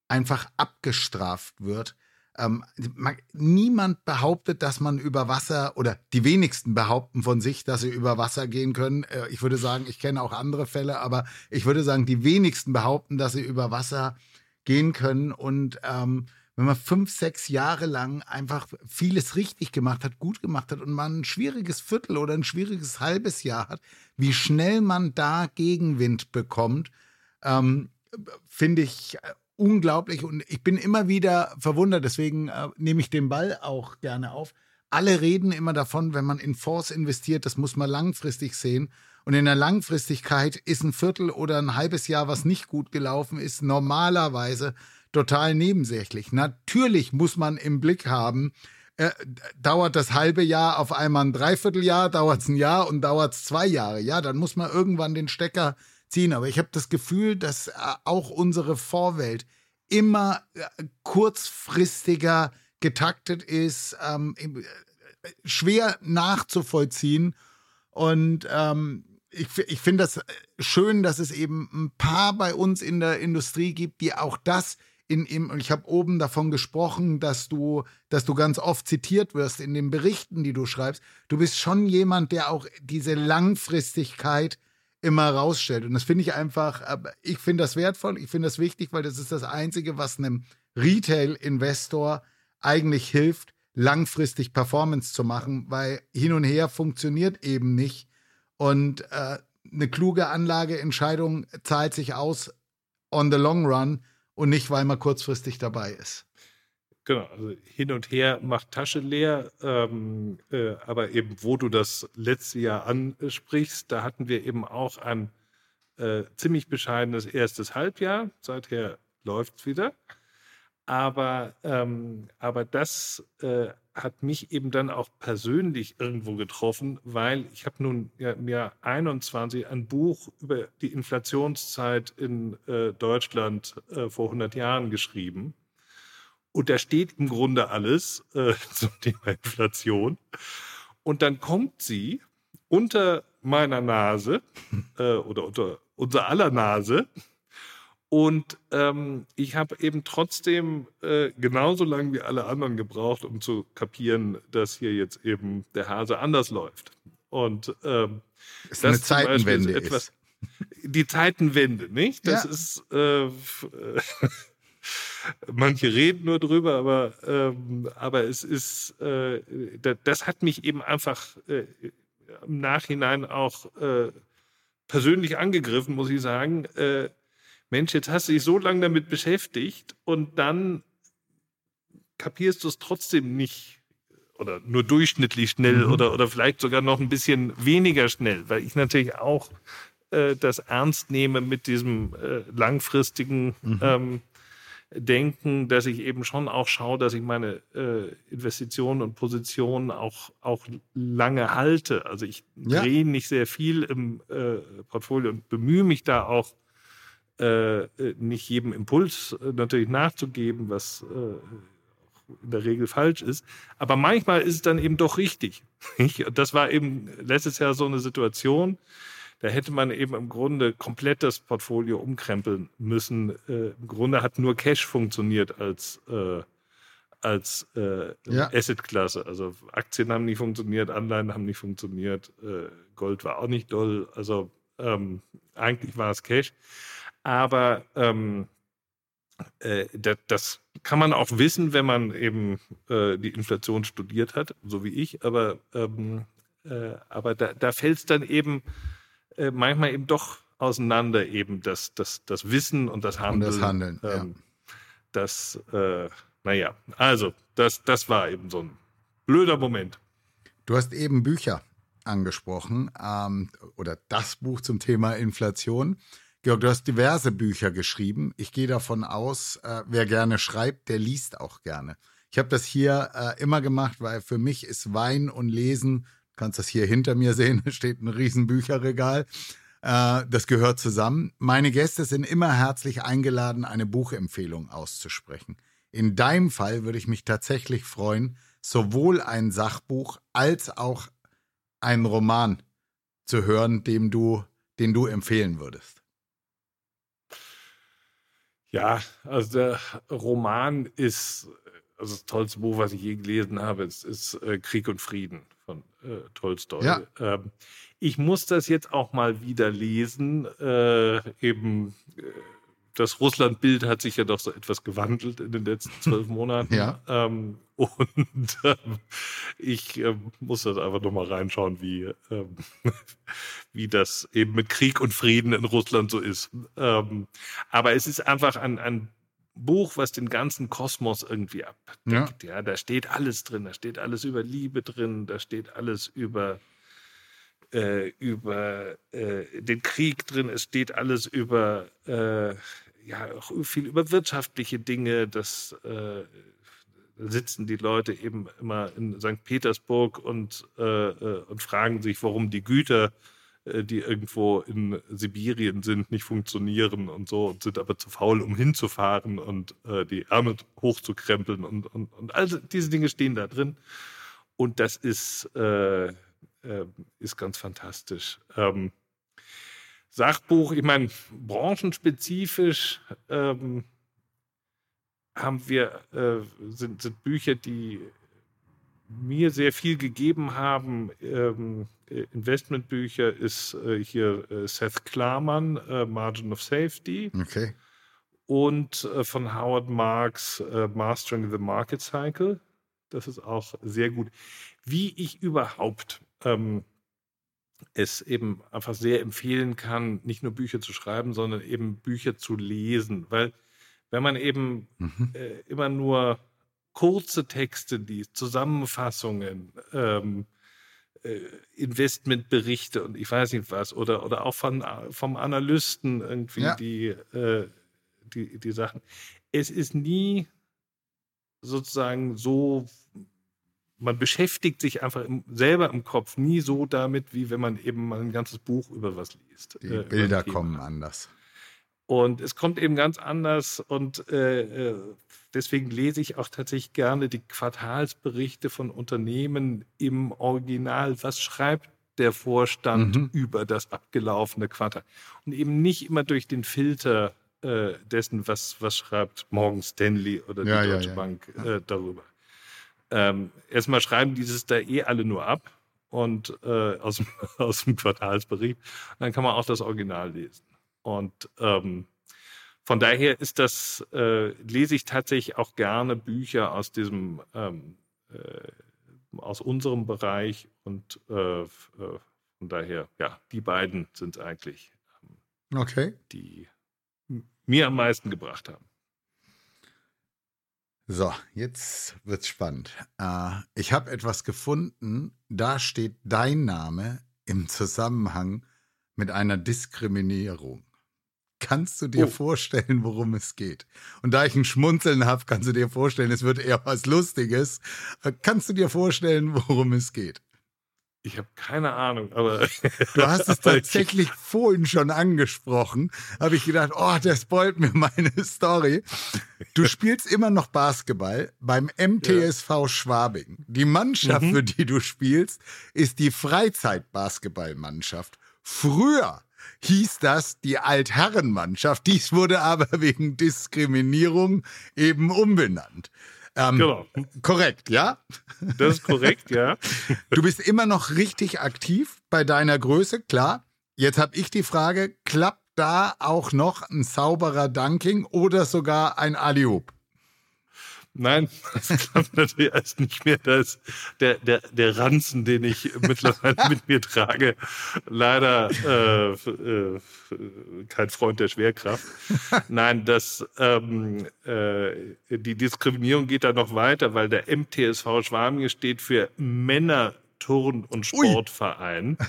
einfach abgestraft wird. Ähm, man, niemand behauptet, dass man über Wasser oder die wenigsten behaupten von sich, dass sie über Wasser gehen können. Äh, ich würde sagen, ich kenne auch andere Fälle, aber ich würde sagen, die wenigsten behaupten, dass sie über Wasser gehen können. Und ähm, wenn man fünf, sechs Jahre lang einfach vieles richtig gemacht hat, gut gemacht hat und man ein schwieriges Viertel oder ein schwieriges halbes Jahr hat, wie schnell man da Gegenwind bekommt, ähm, finde ich äh, unglaublich. Und ich bin immer wieder verwundert, deswegen äh, nehme ich den Ball auch gerne auf. Alle reden immer davon, wenn man in Fonds investiert, das muss man langfristig sehen. Und in der Langfristigkeit ist ein Viertel oder ein halbes Jahr, was nicht gut gelaufen ist, normalerweise total nebensächlich. Natürlich muss man im Blick haben, äh, dauert das halbe Jahr auf einmal ein Dreivierteljahr, dauert es ein Jahr und dauert es zwei Jahre. Ja, dann muss man irgendwann den Stecker ziehen. Aber ich habe das Gefühl, dass äh, auch unsere Vorwelt immer äh, kurzfristiger getaktet ist, ähm, äh, schwer nachzuvollziehen. Und ähm, ich, ich finde das schön, dass es eben ein paar bei uns in der Industrie gibt, die auch das in, in, ich habe oben davon gesprochen, dass du, dass du ganz oft zitiert wirst in den Berichten, die du schreibst. Du bist schon jemand, der auch diese Langfristigkeit immer rausstellt. Und das finde ich einfach, ich finde das wertvoll, ich finde das wichtig, weil das ist das Einzige, was einem Retail-Investor eigentlich hilft, langfristig Performance zu machen, weil hin und her funktioniert eben nicht. Und äh, eine kluge Anlageentscheidung zahlt sich aus on the long run und nicht, weil man kurzfristig dabei ist. Genau, also hin und her macht Tasche leer, ähm, äh, aber eben, wo du das letzte Jahr ansprichst, da hatten wir eben auch ein äh, ziemlich bescheidenes erstes Halbjahr. Seither läuft es wieder. Aber, ähm, aber das äh, hat mich eben dann auch persönlich irgendwo getroffen, weil ich habe nun ja, im Jahr 21 ein Buch über die Inflationszeit in äh, Deutschland äh, vor 100 Jahren geschrieben. Und da steht im Grunde alles äh, zum Thema Inflation. Und dann kommt sie unter meiner Nase äh, oder unter unser aller Nase und ähm, ich habe eben trotzdem äh, genauso lange wie alle anderen gebraucht, um zu kapieren, dass hier jetzt eben der Hase anders läuft. Und ähm, das eine Zeitenwende ist, etwas, ist. Die Zeitenwende, nicht? Das ja. ist äh, manche reden nur drüber, aber, ähm, aber es ist, äh, das hat mich eben einfach äh, im Nachhinein auch äh, persönlich angegriffen, muss ich sagen äh, Mensch, jetzt hast du dich so lange damit beschäftigt und dann kapierst du es trotzdem nicht oder nur durchschnittlich schnell mhm. oder, oder vielleicht sogar noch ein bisschen weniger schnell, weil ich natürlich auch äh, das ernst nehme mit diesem äh, langfristigen mhm. ähm, Denken, dass ich eben schon auch schaue, dass ich meine äh, Investitionen und Positionen auch, auch lange halte. Also ich ja. drehe nicht sehr viel im äh, Portfolio und bemühe mich da auch äh, nicht jedem Impuls äh, natürlich nachzugeben, was äh, in der Regel falsch ist. Aber manchmal ist es dann eben doch richtig. das war eben letztes Jahr so eine Situation, da hätte man eben im Grunde komplett das Portfolio umkrempeln müssen. Äh, Im Grunde hat nur Cash funktioniert als, äh, als äh, ja. Assetklasse. Also Aktien haben nicht funktioniert, Anleihen haben nicht funktioniert, äh, Gold war auch nicht doll. Also ähm, eigentlich war es Cash. Aber ähm, äh, das, das, kann man auch wissen, wenn man eben äh, die Inflation studiert hat, so wie ich. Aber, ähm, äh, aber da, da fällt es dann eben äh, manchmal eben doch auseinander, eben das, das, das Wissen und das Handeln. Und das Handeln, ähm, ja. Das, äh, naja, also das, das war eben so ein blöder Moment. Du hast eben Bücher angesprochen ähm, oder das Buch zum Thema Inflation. Georg, du hast diverse Bücher geschrieben. Ich gehe davon aus, äh, wer gerne schreibt, der liest auch gerne. Ich habe das hier äh, immer gemacht, weil für mich ist Wein und Lesen, kannst das hier hinter mir sehen, da steht ein riesen Bücherregal. Äh, das gehört zusammen. Meine Gäste sind immer herzlich eingeladen, eine Buchempfehlung auszusprechen. In deinem Fall würde ich mich tatsächlich freuen, sowohl ein Sachbuch als auch einen Roman zu hören, dem du, den du empfehlen würdest. Ja, also der Roman ist, also das tollste Buch, was ich je gelesen habe, ist, ist äh, Krieg und Frieden äh, Tolstoi. Ja. Ähm, ich muss das jetzt auch mal wieder lesen. Äh, eben äh, das Russland-Bild hat sich ja doch so etwas gewandelt in den letzten zwölf Monaten. Ja. Ähm, und ähm, ich äh, muss das einfach nochmal reinschauen, wie, ähm, wie das eben mit Krieg und Frieden in Russland so ist. Ähm, aber es ist einfach ein, ein Buch, was den ganzen Kosmos irgendwie abdeckt. Ja. ja, da steht alles drin. Da steht alles über Liebe drin. Da steht alles über äh, über äh, den Krieg drin, es steht alles über äh, ja auch viel über wirtschaftliche Dinge, das äh, sitzen die Leute eben immer in St. Petersburg und, äh, äh, und fragen sich, warum die Güter, die irgendwo in Sibirien sind, nicht funktionieren und so und sind aber zu faul, um hinzufahren und äh, die Ärmel hochzukrempeln und, und, und all diese Dinge stehen da drin. Und das ist, äh, äh, ist ganz fantastisch. Ähm, Sachbuch, ich meine, branchenspezifisch ähm, haben wir, äh, sind, sind Bücher, die mir sehr viel gegeben haben. Ähm, äh, Investmentbücher ist äh, hier äh, Seth Klarman, äh, Margin of Safety. Okay. Und äh, von Howard Marks äh, Mastering the Market Cycle. Das ist auch sehr gut. Wie ich überhaupt ähm, es eben einfach sehr empfehlen kann, nicht nur Bücher zu schreiben, sondern eben Bücher zu lesen. Weil wenn man eben mhm. immer nur kurze Texte liest, Zusammenfassungen, ähm, äh, Investmentberichte und ich weiß nicht was, oder, oder auch von, vom Analysten irgendwie ja. die, äh, die, die Sachen. Es ist nie sozusagen so man beschäftigt sich einfach im, selber im Kopf nie so damit, wie wenn man eben mal ein ganzes Buch über was liest. Die äh, Bilder kommen anders. Und es kommt eben ganz anders und äh, äh, deswegen lese ich auch tatsächlich gerne die Quartalsberichte von Unternehmen im Original. Was schreibt der Vorstand mhm. über das abgelaufene Quartal? Und eben nicht immer durch den Filter äh, dessen, was, was schreibt Morgan Stanley oder die ja, Deutsche ja. Bank äh, darüber. Ähm, erstmal schreiben dieses da eh alle nur ab und äh, aus, aus dem Quartalsbericht. Dann kann man auch das Original lesen. Und ähm, von daher ist das, äh, lese ich tatsächlich auch gerne Bücher aus diesem, ähm, äh, aus unserem Bereich und äh, äh von daher, ja, die beiden sind eigentlich ähm, okay. die mir am meisten gebracht haben. So, jetzt wird's spannend. Äh, ich habe etwas gefunden, da steht dein Name im Zusammenhang mit einer Diskriminierung. Kannst du dir oh. vorstellen, worum es geht? Und da ich ein Schmunzeln habe, kannst du dir vorstellen, es wird eher was Lustiges. Kannst du dir vorstellen, worum es geht? Ich habe keine Ahnung, aber. Du hast es tatsächlich vorhin schon angesprochen. Habe ich gedacht, oh, der spoilt mir meine Story. Du spielst immer noch Basketball beim MTSV ja. Schwabing. Die Mannschaft, mhm. für die du spielst, ist die Freizeitbasketballmannschaft. Früher hieß das die Altherrenmannschaft. Dies wurde aber wegen Diskriminierung eben umbenannt. Ähm, genau. Korrekt, ja? Das ist korrekt, ja. Du bist immer noch richtig aktiv bei deiner Größe, klar. Jetzt habe ich die Frage, klappt da auch noch ein sauberer Dunking oder sogar ein Aliop? Nein, das klappt natürlich erst nicht mehr. Da ist der, der, der Ranzen, den ich mittlerweile mit mir trage, leider äh, äh, kein Freund der Schwerkraft. Nein, das, ähm, äh, die Diskriminierung geht da noch weiter, weil der MTSV Schwabing steht für Männer Turn- und Sportverein. Ui.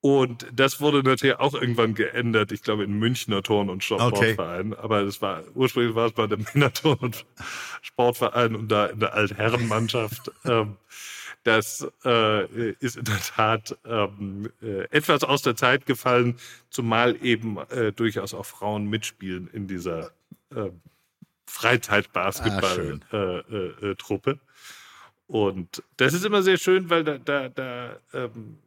Und das wurde natürlich auch irgendwann geändert, ich glaube in Münchner Turn- und Sportverein. Okay. Aber das war ursprünglich war es bei der Männerturn- und Sportverein und da in der Altherrenmannschaft. ähm, das äh, ist in der Tat ähm, äh, etwas aus der Zeit gefallen, zumal eben äh, durchaus auch Frauen mitspielen in dieser äh, Freizeitbasketball-Truppe. Ah, und das ist immer sehr schön, weil da, da, da ähm,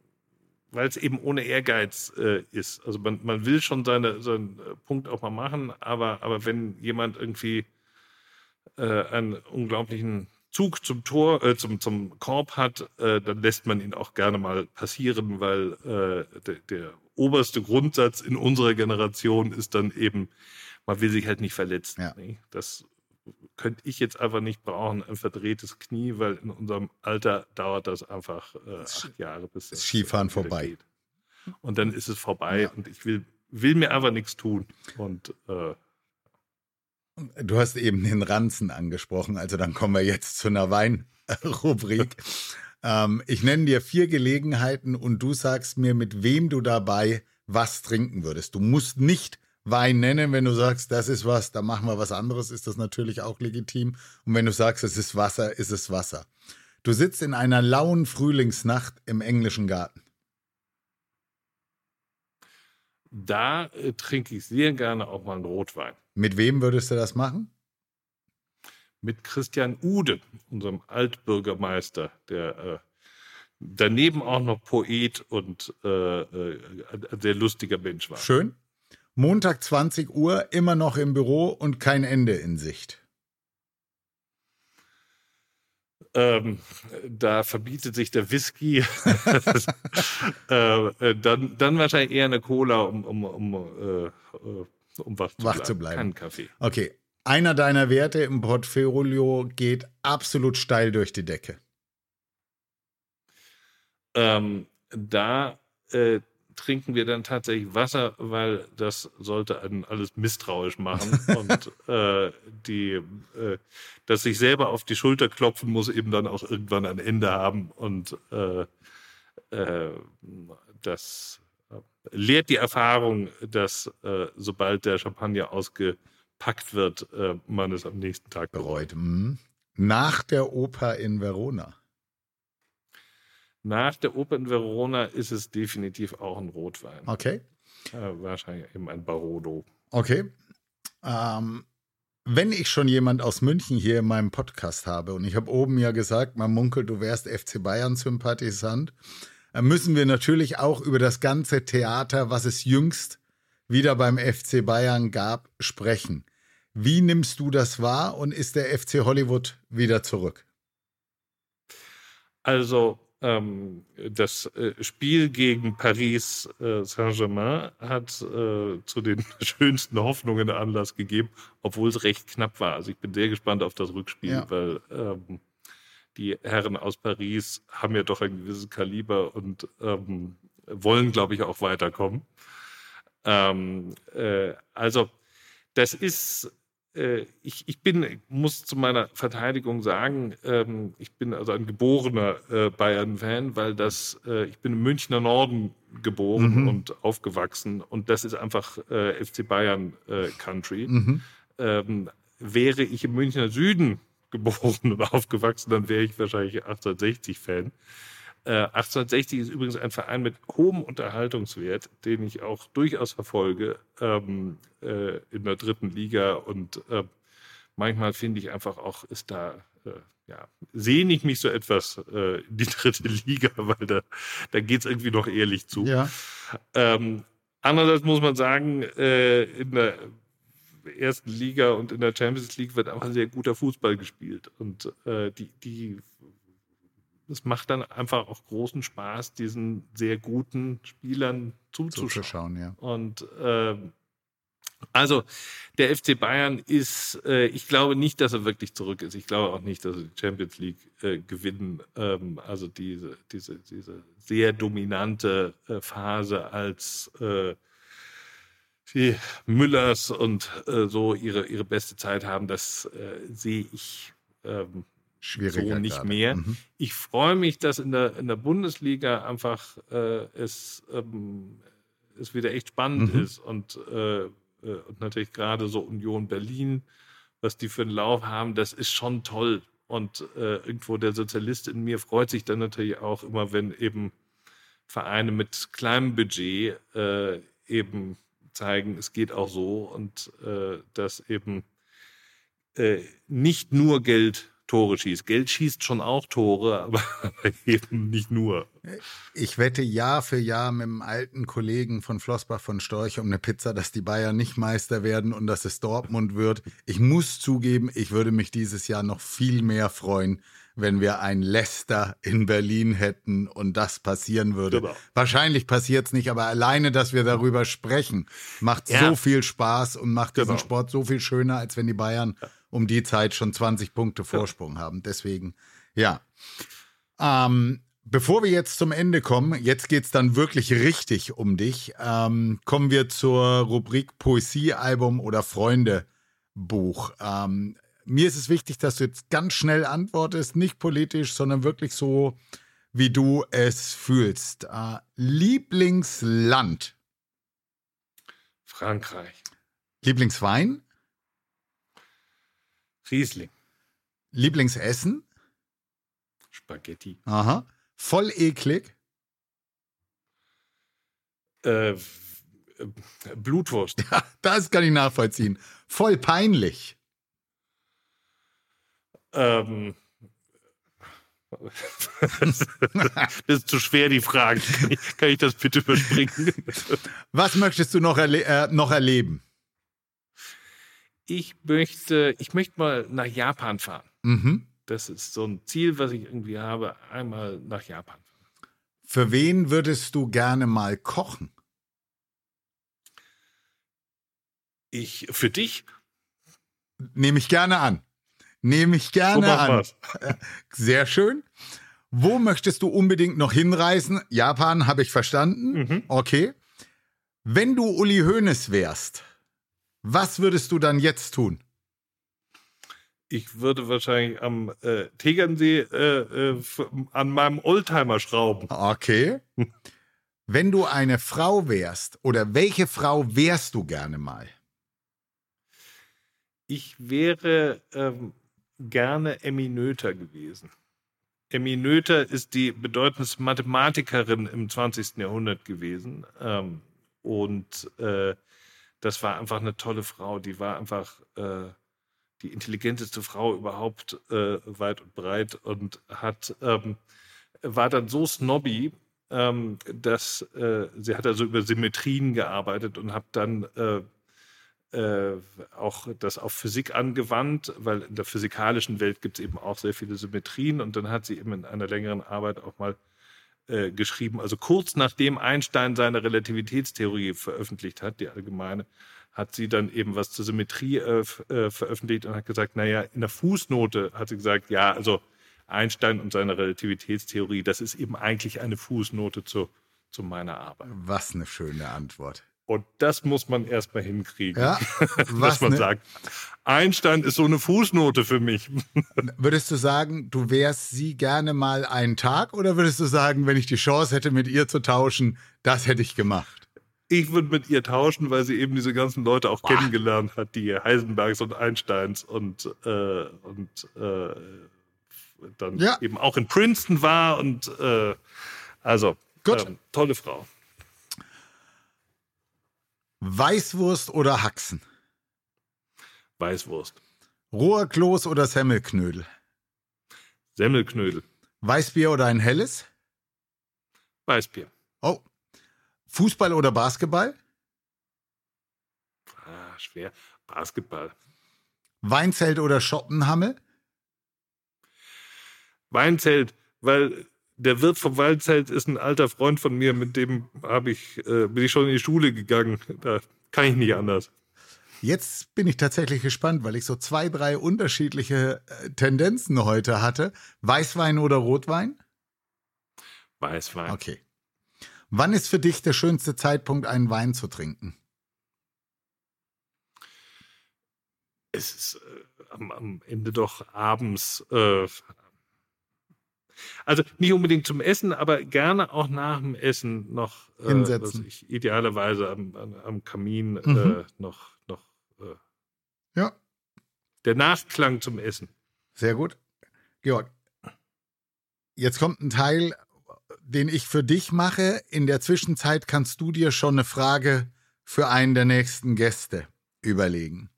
weil es eben ohne Ehrgeiz äh, ist. Also man, man will schon seine, seinen äh, Punkt auch mal machen, aber, aber wenn jemand irgendwie äh, einen unglaublichen Zug zum Tor, äh, zum, zum Korb hat, äh, dann lässt man ihn auch gerne mal passieren, weil äh, der, der oberste Grundsatz in unserer Generation ist dann eben, man will sich halt nicht verletzen. Ja. Nee? Das könnte ich jetzt einfach nicht brauchen, ein verdrehtes Knie, weil in unserem Alter dauert das einfach äh, acht Jahre, bis das Skifahren vorbei. Geht. Und dann ist es vorbei ja. und ich will, will mir einfach nichts tun. Und äh, Du hast eben den Ranzen angesprochen, also dann kommen wir jetzt zu einer Weinrubrik. ähm, ich nenne dir vier Gelegenheiten und du sagst mir, mit wem du dabei was trinken würdest. Du musst nicht Wein nennen. Wenn du sagst, das ist was, dann machen wir was anderes, ist das natürlich auch legitim. Und wenn du sagst, es ist Wasser, ist es Wasser. Du sitzt in einer lauen Frühlingsnacht im englischen Garten. Da äh, trinke ich sehr gerne auch mal einen Rotwein. Mit wem würdest du das machen? Mit Christian Ude, unserem Altbürgermeister, der äh, daneben auch noch Poet und äh, äh ein sehr lustiger Mensch war. Schön. Montag 20 Uhr, immer noch im Büro und kein Ende in Sicht. ähm, da verbietet sich der Whisky, äh, äh, dann, dann wahrscheinlich eher eine Cola, um, um, um, äh, äh um wach, zu, wach bleiben. zu bleiben. Kein Kaffee. Okay. Einer deiner Werte im Portfolio geht absolut steil durch die Decke. Ähm, da äh, trinken wir dann tatsächlich Wasser, weil das sollte einen alles misstrauisch machen. und äh, die, äh, dass sich selber auf die Schulter klopfen, muss eben dann auch irgendwann ein Ende haben. Und äh, äh das äh, lehrt die Erfahrung, dass äh, sobald der Champagner ausgepackt wird, man es am nächsten Tag bereut. Mhm. Nach der Oper in Verona. Nach der Oper Verona ist es definitiv auch ein Rotwein. Okay. Äh, wahrscheinlich eben ein Barolo. Okay. Ähm, wenn ich schon jemand aus München hier in meinem Podcast habe und ich habe oben ja gesagt, man munkelt, du wärst FC Bayern-Sympathisant, dann müssen wir natürlich auch über das ganze Theater, was es jüngst wieder beim FC Bayern gab, sprechen. Wie nimmst du das wahr und ist der FC Hollywood wieder zurück? Also ähm, das äh, Spiel gegen Paris äh, Saint-Germain hat äh, zu den schönsten Hoffnungen Anlass gegeben, obwohl es recht knapp war. Also ich bin sehr gespannt auf das Rückspiel, ja. weil ähm, die Herren aus Paris haben ja doch ein gewisses Kaliber und ähm, wollen, glaube ich, auch weiterkommen. Ähm, äh, also das ist ich, ich bin, muss zu meiner Verteidigung sagen, ähm, ich bin also ein geborener äh, Bayern-Fan, weil das, äh, ich bin im Münchner Norden geboren mhm. und aufgewachsen und das ist einfach äh, FC Bayern äh, Country. Mhm. Ähm, wäre ich im Münchner Süden geboren und aufgewachsen, dann wäre ich wahrscheinlich 1860-Fan. 1860 äh, ist übrigens ein Verein mit hohem Unterhaltungswert, den ich auch durchaus verfolge ähm, äh, in der dritten Liga. Und äh, manchmal finde ich einfach auch, ist da, äh, ja, sehne ich mich so etwas äh, in die dritte Liga, weil da, da geht es irgendwie noch ehrlich zu. Ja. Ähm, andererseits muss man sagen, äh, in der ersten Liga und in der Champions League wird auch ein sehr guter Fußball gespielt. Und die, die es macht dann einfach auch großen Spaß, diesen sehr guten Spielern zuzuschauen. zuzuschauen ja. Und äh, also der FC Bayern ist, äh, ich glaube nicht, dass er wirklich zurück ist. Ich glaube auch nicht, dass er die Champions League äh, gewinnen. Ähm, also diese, diese, diese sehr dominante äh, Phase als äh, die Müllers und äh, so ihre, ihre beste Zeit haben, das sehe ich ähm, so nicht gerade. mehr. Mhm. Ich freue mich, dass in der, in der Bundesliga einfach äh, es, ähm, es wieder echt spannend mhm. ist und, äh, äh, und natürlich gerade so Union Berlin, was die für einen Lauf haben, das ist schon toll. Und äh, irgendwo der Sozialist in mir freut sich dann natürlich auch immer, wenn eben Vereine mit kleinem Budget äh, eben zeigen, es geht auch so und äh, dass eben nicht nur Geld Tore schießt. Geld schießt schon auch Tore, aber eben nicht nur. Ich wette Jahr für Jahr mit dem alten Kollegen von Flossbach von Storch um eine Pizza, dass die Bayern nicht Meister werden und dass es Dortmund wird. Ich muss zugeben, ich würde mich dieses Jahr noch viel mehr freuen, wenn wir ein Leicester in Berlin hätten und das passieren würde. Genau. Wahrscheinlich passiert es nicht, aber alleine, dass wir darüber sprechen, macht ja. so viel Spaß und macht genau. diesen Sport so viel schöner, als wenn die Bayern ja um die Zeit schon 20 Punkte Vorsprung ja. haben. Deswegen, ja. Ähm, bevor wir jetzt zum Ende kommen, jetzt geht es dann wirklich richtig um dich, ähm, kommen wir zur Rubrik Poesiealbum oder Freundebuch. Ähm, mir ist es wichtig, dass du jetzt ganz schnell antwortest, nicht politisch, sondern wirklich so, wie du es fühlst. Äh, Lieblingsland? Frankreich. Lieblingswein? Riesling. Lieblingsessen? Spaghetti. Aha. Voll eklig? Äh, Blutwurst. Ja, das kann ich nachvollziehen. Voll peinlich. Ähm. das ist zu schwer, die Frage. Kann ich, kann ich das bitte überspringen? Was möchtest du noch, erle äh, noch erleben? Ich möchte, ich möchte mal nach Japan fahren. Mhm. das ist so ein Ziel, was ich irgendwie habe, einmal nach Japan. Für wen würdest du gerne mal kochen? Ich, für dich? Nehme ich gerne an. Nehme ich gerne So an. wir's. Sehr schön. Wo möchtest du unbedingt noch hinreisen? Japan habe ich verstanden. Mhm. Okay. Wenn du Uli Hoeneß wärst, was würdest du dann jetzt tun? Ich würde wahrscheinlich am äh, Tegernsee äh, äh, an meinem Oldtimer schrauben. Okay. Wenn du eine Frau wärst oder welche Frau wärst du gerne mal? Ich wäre ähm, gerne Emmy Noether gewesen. Emmy Noether ist die bedeutendste Mathematikerin im 20. Jahrhundert gewesen. Ähm, und äh, das war einfach eine tolle Frau. Die war einfach äh, die intelligenteste Frau überhaupt äh, weit und breit und hat ähm, war dann so snobby, ähm, dass äh, sie hat also über Symmetrien gearbeitet und hat dann äh, äh, auch das auf Physik angewandt, weil in der physikalischen Welt gibt es eben auch sehr viele Symmetrien und dann hat sie eben in einer längeren Arbeit auch mal äh, geschrieben, also kurz nachdem Einstein seine Relativitätstheorie veröffentlicht hat, die allgemeine, hat sie dann eben was zur Symmetrie äh, äh, veröffentlicht und hat gesagt, naja, in der Fußnote hat sie gesagt, ja, also Einstein und seine Relativitätstheorie, das ist eben eigentlich eine Fußnote zu, zu meiner Arbeit. Was eine schöne Antwort. Und das muss man erstmal hinkriegen. Ja, dass was man ne- sagt, Einstein ist so eine Fußnote für mich. Würdest du sagen, du wärst sie gerne mal einen Tag oder würdest du sagen, wenn ich die Chance hätte, mit ihr zu tauschen, das hätte ich gemacht? Ich würde mit ihr tauschen, weil sie eben diese ganzen Leute auch kennengelernt hat, die Heisenbergs und Einsteins und, äh, und äh, dann Ja. eben auch in Princeton war und äh, also ähm, tolle Frau. Weißwurst oder Haxen? Weißwurst. Roher Kloß oder Semmelknödel? Semmelknödel. Weißbier oder ein helles? Weißbier. Oh. Fußball oder Basketball? Ah, schwer. Basketball. Weinzelt oder Schottenhammel? Weinzelt, weil der Wirt vom Weinzelt ist ein alter Freund von mir, mit dem habe ich, äh, bin ich schon in die Schule gegangen. Da kann ich nicht anders. Jetzt bin ich tatsächlich gespannt, weil ich so zwei, drei unterschiedliche äh, Tendenzen heute hatte. Weißwein oder Rotwein? Weißwein. Okay. Wann ist für dich der schönste Zeitpunkt, einen Wein zu trinken? Es ist äh, am, am Ende doch abends. Äh, also nicht unbedingt zum Essen, aber gerne auch nach dem Essen noch äh, Hinsetzen. ich, idealerweise am, am, am Kamin Mhm. äh, noch, noch äh, Ja, der Nachklang zum Essen. sehr gut. Georg, jetzt kommt ein Teil, den ich für dich mache. In der Zwischenzeit kannst du dir schon eine Frage für einen der nächsten Gäste überlegen.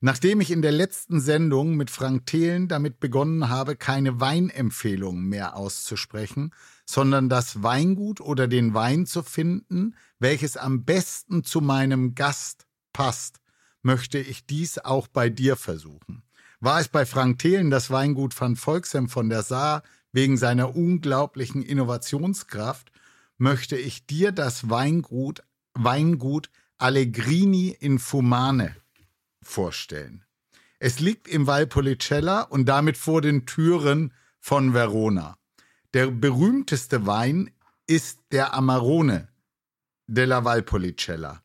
Nachdem ich in der letzten Sendung mit Frank Thelen damit begonnen habe, keine Weinempfehlungen mehr auszusprechen, sondern das Weingut oder den Wein zu finden, welches am besten zu meinem Gast passt, möchte ich dies auch bei dir versuchen. War es bei Frank Thelen das Weingut van Volksem von der Saar wegen seiner unglaublichen Innovationskraft, möchte ich dir das Weingut, Weingut Allegrini in Fumane vorstellen. Es liegt im Valpolicella und damit vor den Türen von Verona. Der berühmteste Wein ist der Amarone della Valpolicella.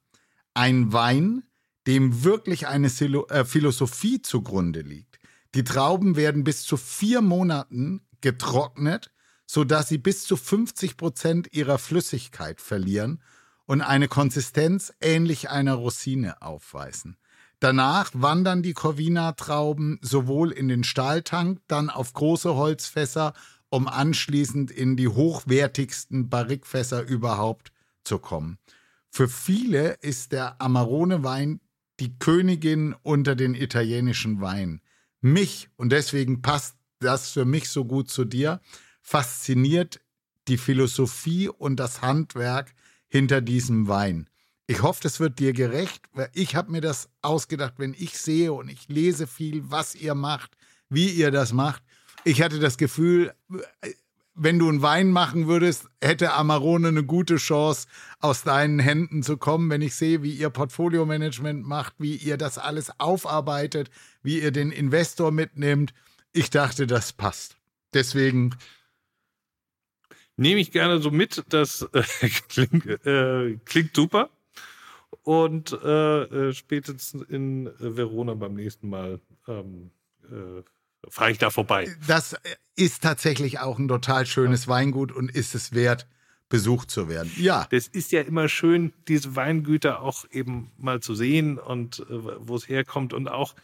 Ein Wein, dem wirklich eine äh, Philosophie zugrunde liegt. Die Trauben werden bis zu vier Monaten getrocknet, sodass sie bis zu 50 Prozent ihrer Flüssigkeit verlieren und eine Konsistenz ähnlich einer Rosine aufweisen. Danach wandern die Corvina-Trauben sowohl in den Stahltank, dann auf große Holzfässer, um anschließend in die hochwertigsten Barrikfässer überhaupt zu kommen. Für viele ist der Amarone-Wein die Königin unter den italienischen Weinen. Mich, und deswegen passt das für mich so gut zu dir, fasziniert die Philosophie und das Handwerk hinter diesem Wein. Ich hoffe, das wird dir gerecht, weil ich habe mir das ausgedacht, wenn ich sehe und ich lese viel, was ihr macht, wie ihr das macht. ich hatte das Gefühl, wenn du einen Wein machen würdest, hätte Amarone eine gute Chance, aus deinen Händen zu kommen. Wenn ich sehe, wie ihr Portfolio-Management macht, wie ihr das alles aufarbeitet, wie ihr den Investor mitnimmt, ich dachte, das passt. Deswegen. Nehme ich gerne so mit, das äh, klingt, äh, klingt super. Und äh, äh spätestens in Verona beim nächsten Mal ähm, äh, fahre ich da vorbei. Das ist tatsächlich auch ein total schönes Weingut und ist es wert, besucht zu werden. Ja. Das ist ja immer schön, diese Weingüter auch eben mal zu sehen und äh, wo es herkommt und auch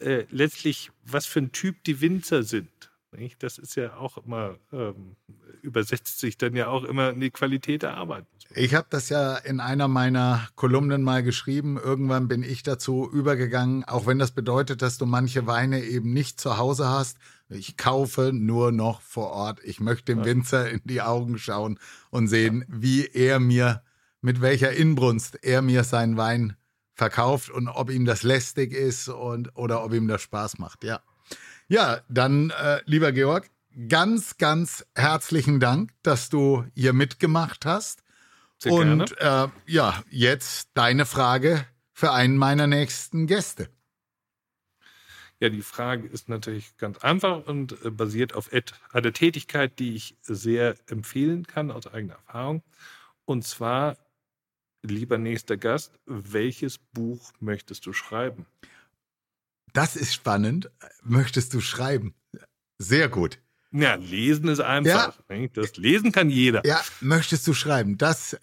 äh, letztlich, was für ein Typ die Winzer sind. Nicht? Das ist ja auch immer, ähm, übersetzt sich dann ja auch immer in die Qualität der Arbeit. Ich habe das ja in einer meiner Kolumnen mal geschrieben. Irgendwann bin ich dazu übergegangen, auch wenn das bedeutet, dass du manche Weine eben nicht zu Hause hast. Ich kaufe nur noch vor Ort. Ich möchte dem Winzer in die Augen schauen und sehen, wie er mir, mit welcher Inbrunst er mir seinen Wein verkauft und ob ihm das lästig ist und oder ob ihm das Spaß macht. Ja. Ja, dann, äh, lieber Georg, ganz, ganz herzlichen Dank, dass du hier mitgemacht hast. Sehr Und äh, ja, jetzt deine Frage für einen meiner nächsten Gäste. Ja, die Frage ist natürlich ganz einfach und äh, basiert auf einer Tätigkeit, die ich sehr empfehlen kann aus eigener Erfahrung. Und zwar, lieber nächster Gast, welches Buch möchtest du schreiben? Das ist spannend. Möchtest du schreiben? Sehr gut. Ja, lesen ist einfach. Ja. Das lesen kann jeder. Ja, möchtest du schreiben? Das,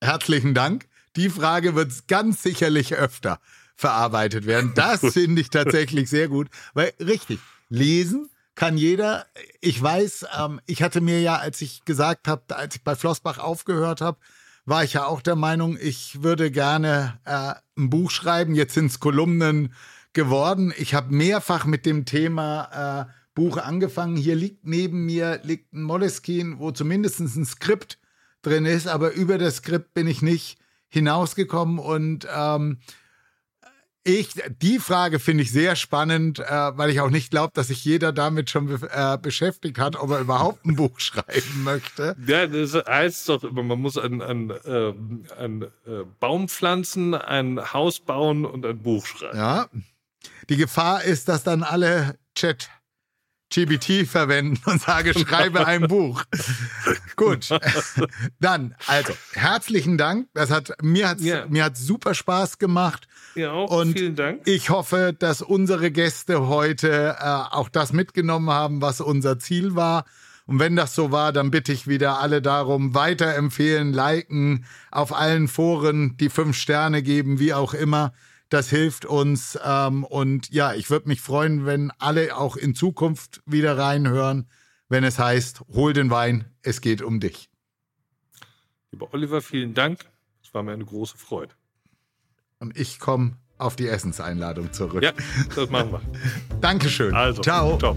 herzlichen Dank. Die Frage wird ganz sicherlich öfter verarbeitet werden. Das finde ich tatsächlich sehr gut, weil richtig, lesen kann jeder. Ich weiß, ähm, ich hatte mir ja, als ich gesagt habe, als ich bei Flossbach aufgehört habe, war ich ja auch der Meinung, ich würde gerne äh, ein Buch schreiben. Jetzt sind es Kolumnen geworden. Ich habe mehrfach mit dem Thema äh, Buch angefangen. Hier liegt neben mir liegt ein Moleskine, wo zumindest ein Skript drin ist, aber über das Skript bin ich nicht hinausgekommen und ähm, ich, die Frage finde ich sehr spannend, äh, weil ich auch nicht glaube, dass sich jeder damit schon be äh, beschäftigt hat, ob er überhaupt ein Buch schreiben möchte. Ja, das heißt doch immer, man muss ein, ein, äh, ein äh, Baum pflanzen, ein Haus bauen und ein Buch schreiben. Ja, die Gefahr ist, dass dann alle Chat GBT verwenden und sage, schreibe ein Buch. Gut. Dann, also, herzlichen Dank. Das hat, mir hat ja. mir hat super Spaß gemacht. Ja, auch. Und Vielen Dank. Ich hoffe, dass unsere Gäste heute äh, auch das mitgenommen haben, was unser Ziel war. Und wenn das so war, dann bitte ich wieder alle darum, weiterempfehlen, liken, auf allen Foren die fünf Sterne geben, wie auch immer. Das hilft uns. Ähm, und ja, ich würde mich freuen, wenn alle auch in Zukunft wieder reinhören, wenn es heißt, hol den Wein, es geht um dich. Lieber Oliver, vielen Dank. Es war mir eine große Freude. Und ich komme auf die Essenseinladung zurück. Ja, das machen wir. Dankeschön. Also, ciao. ciao.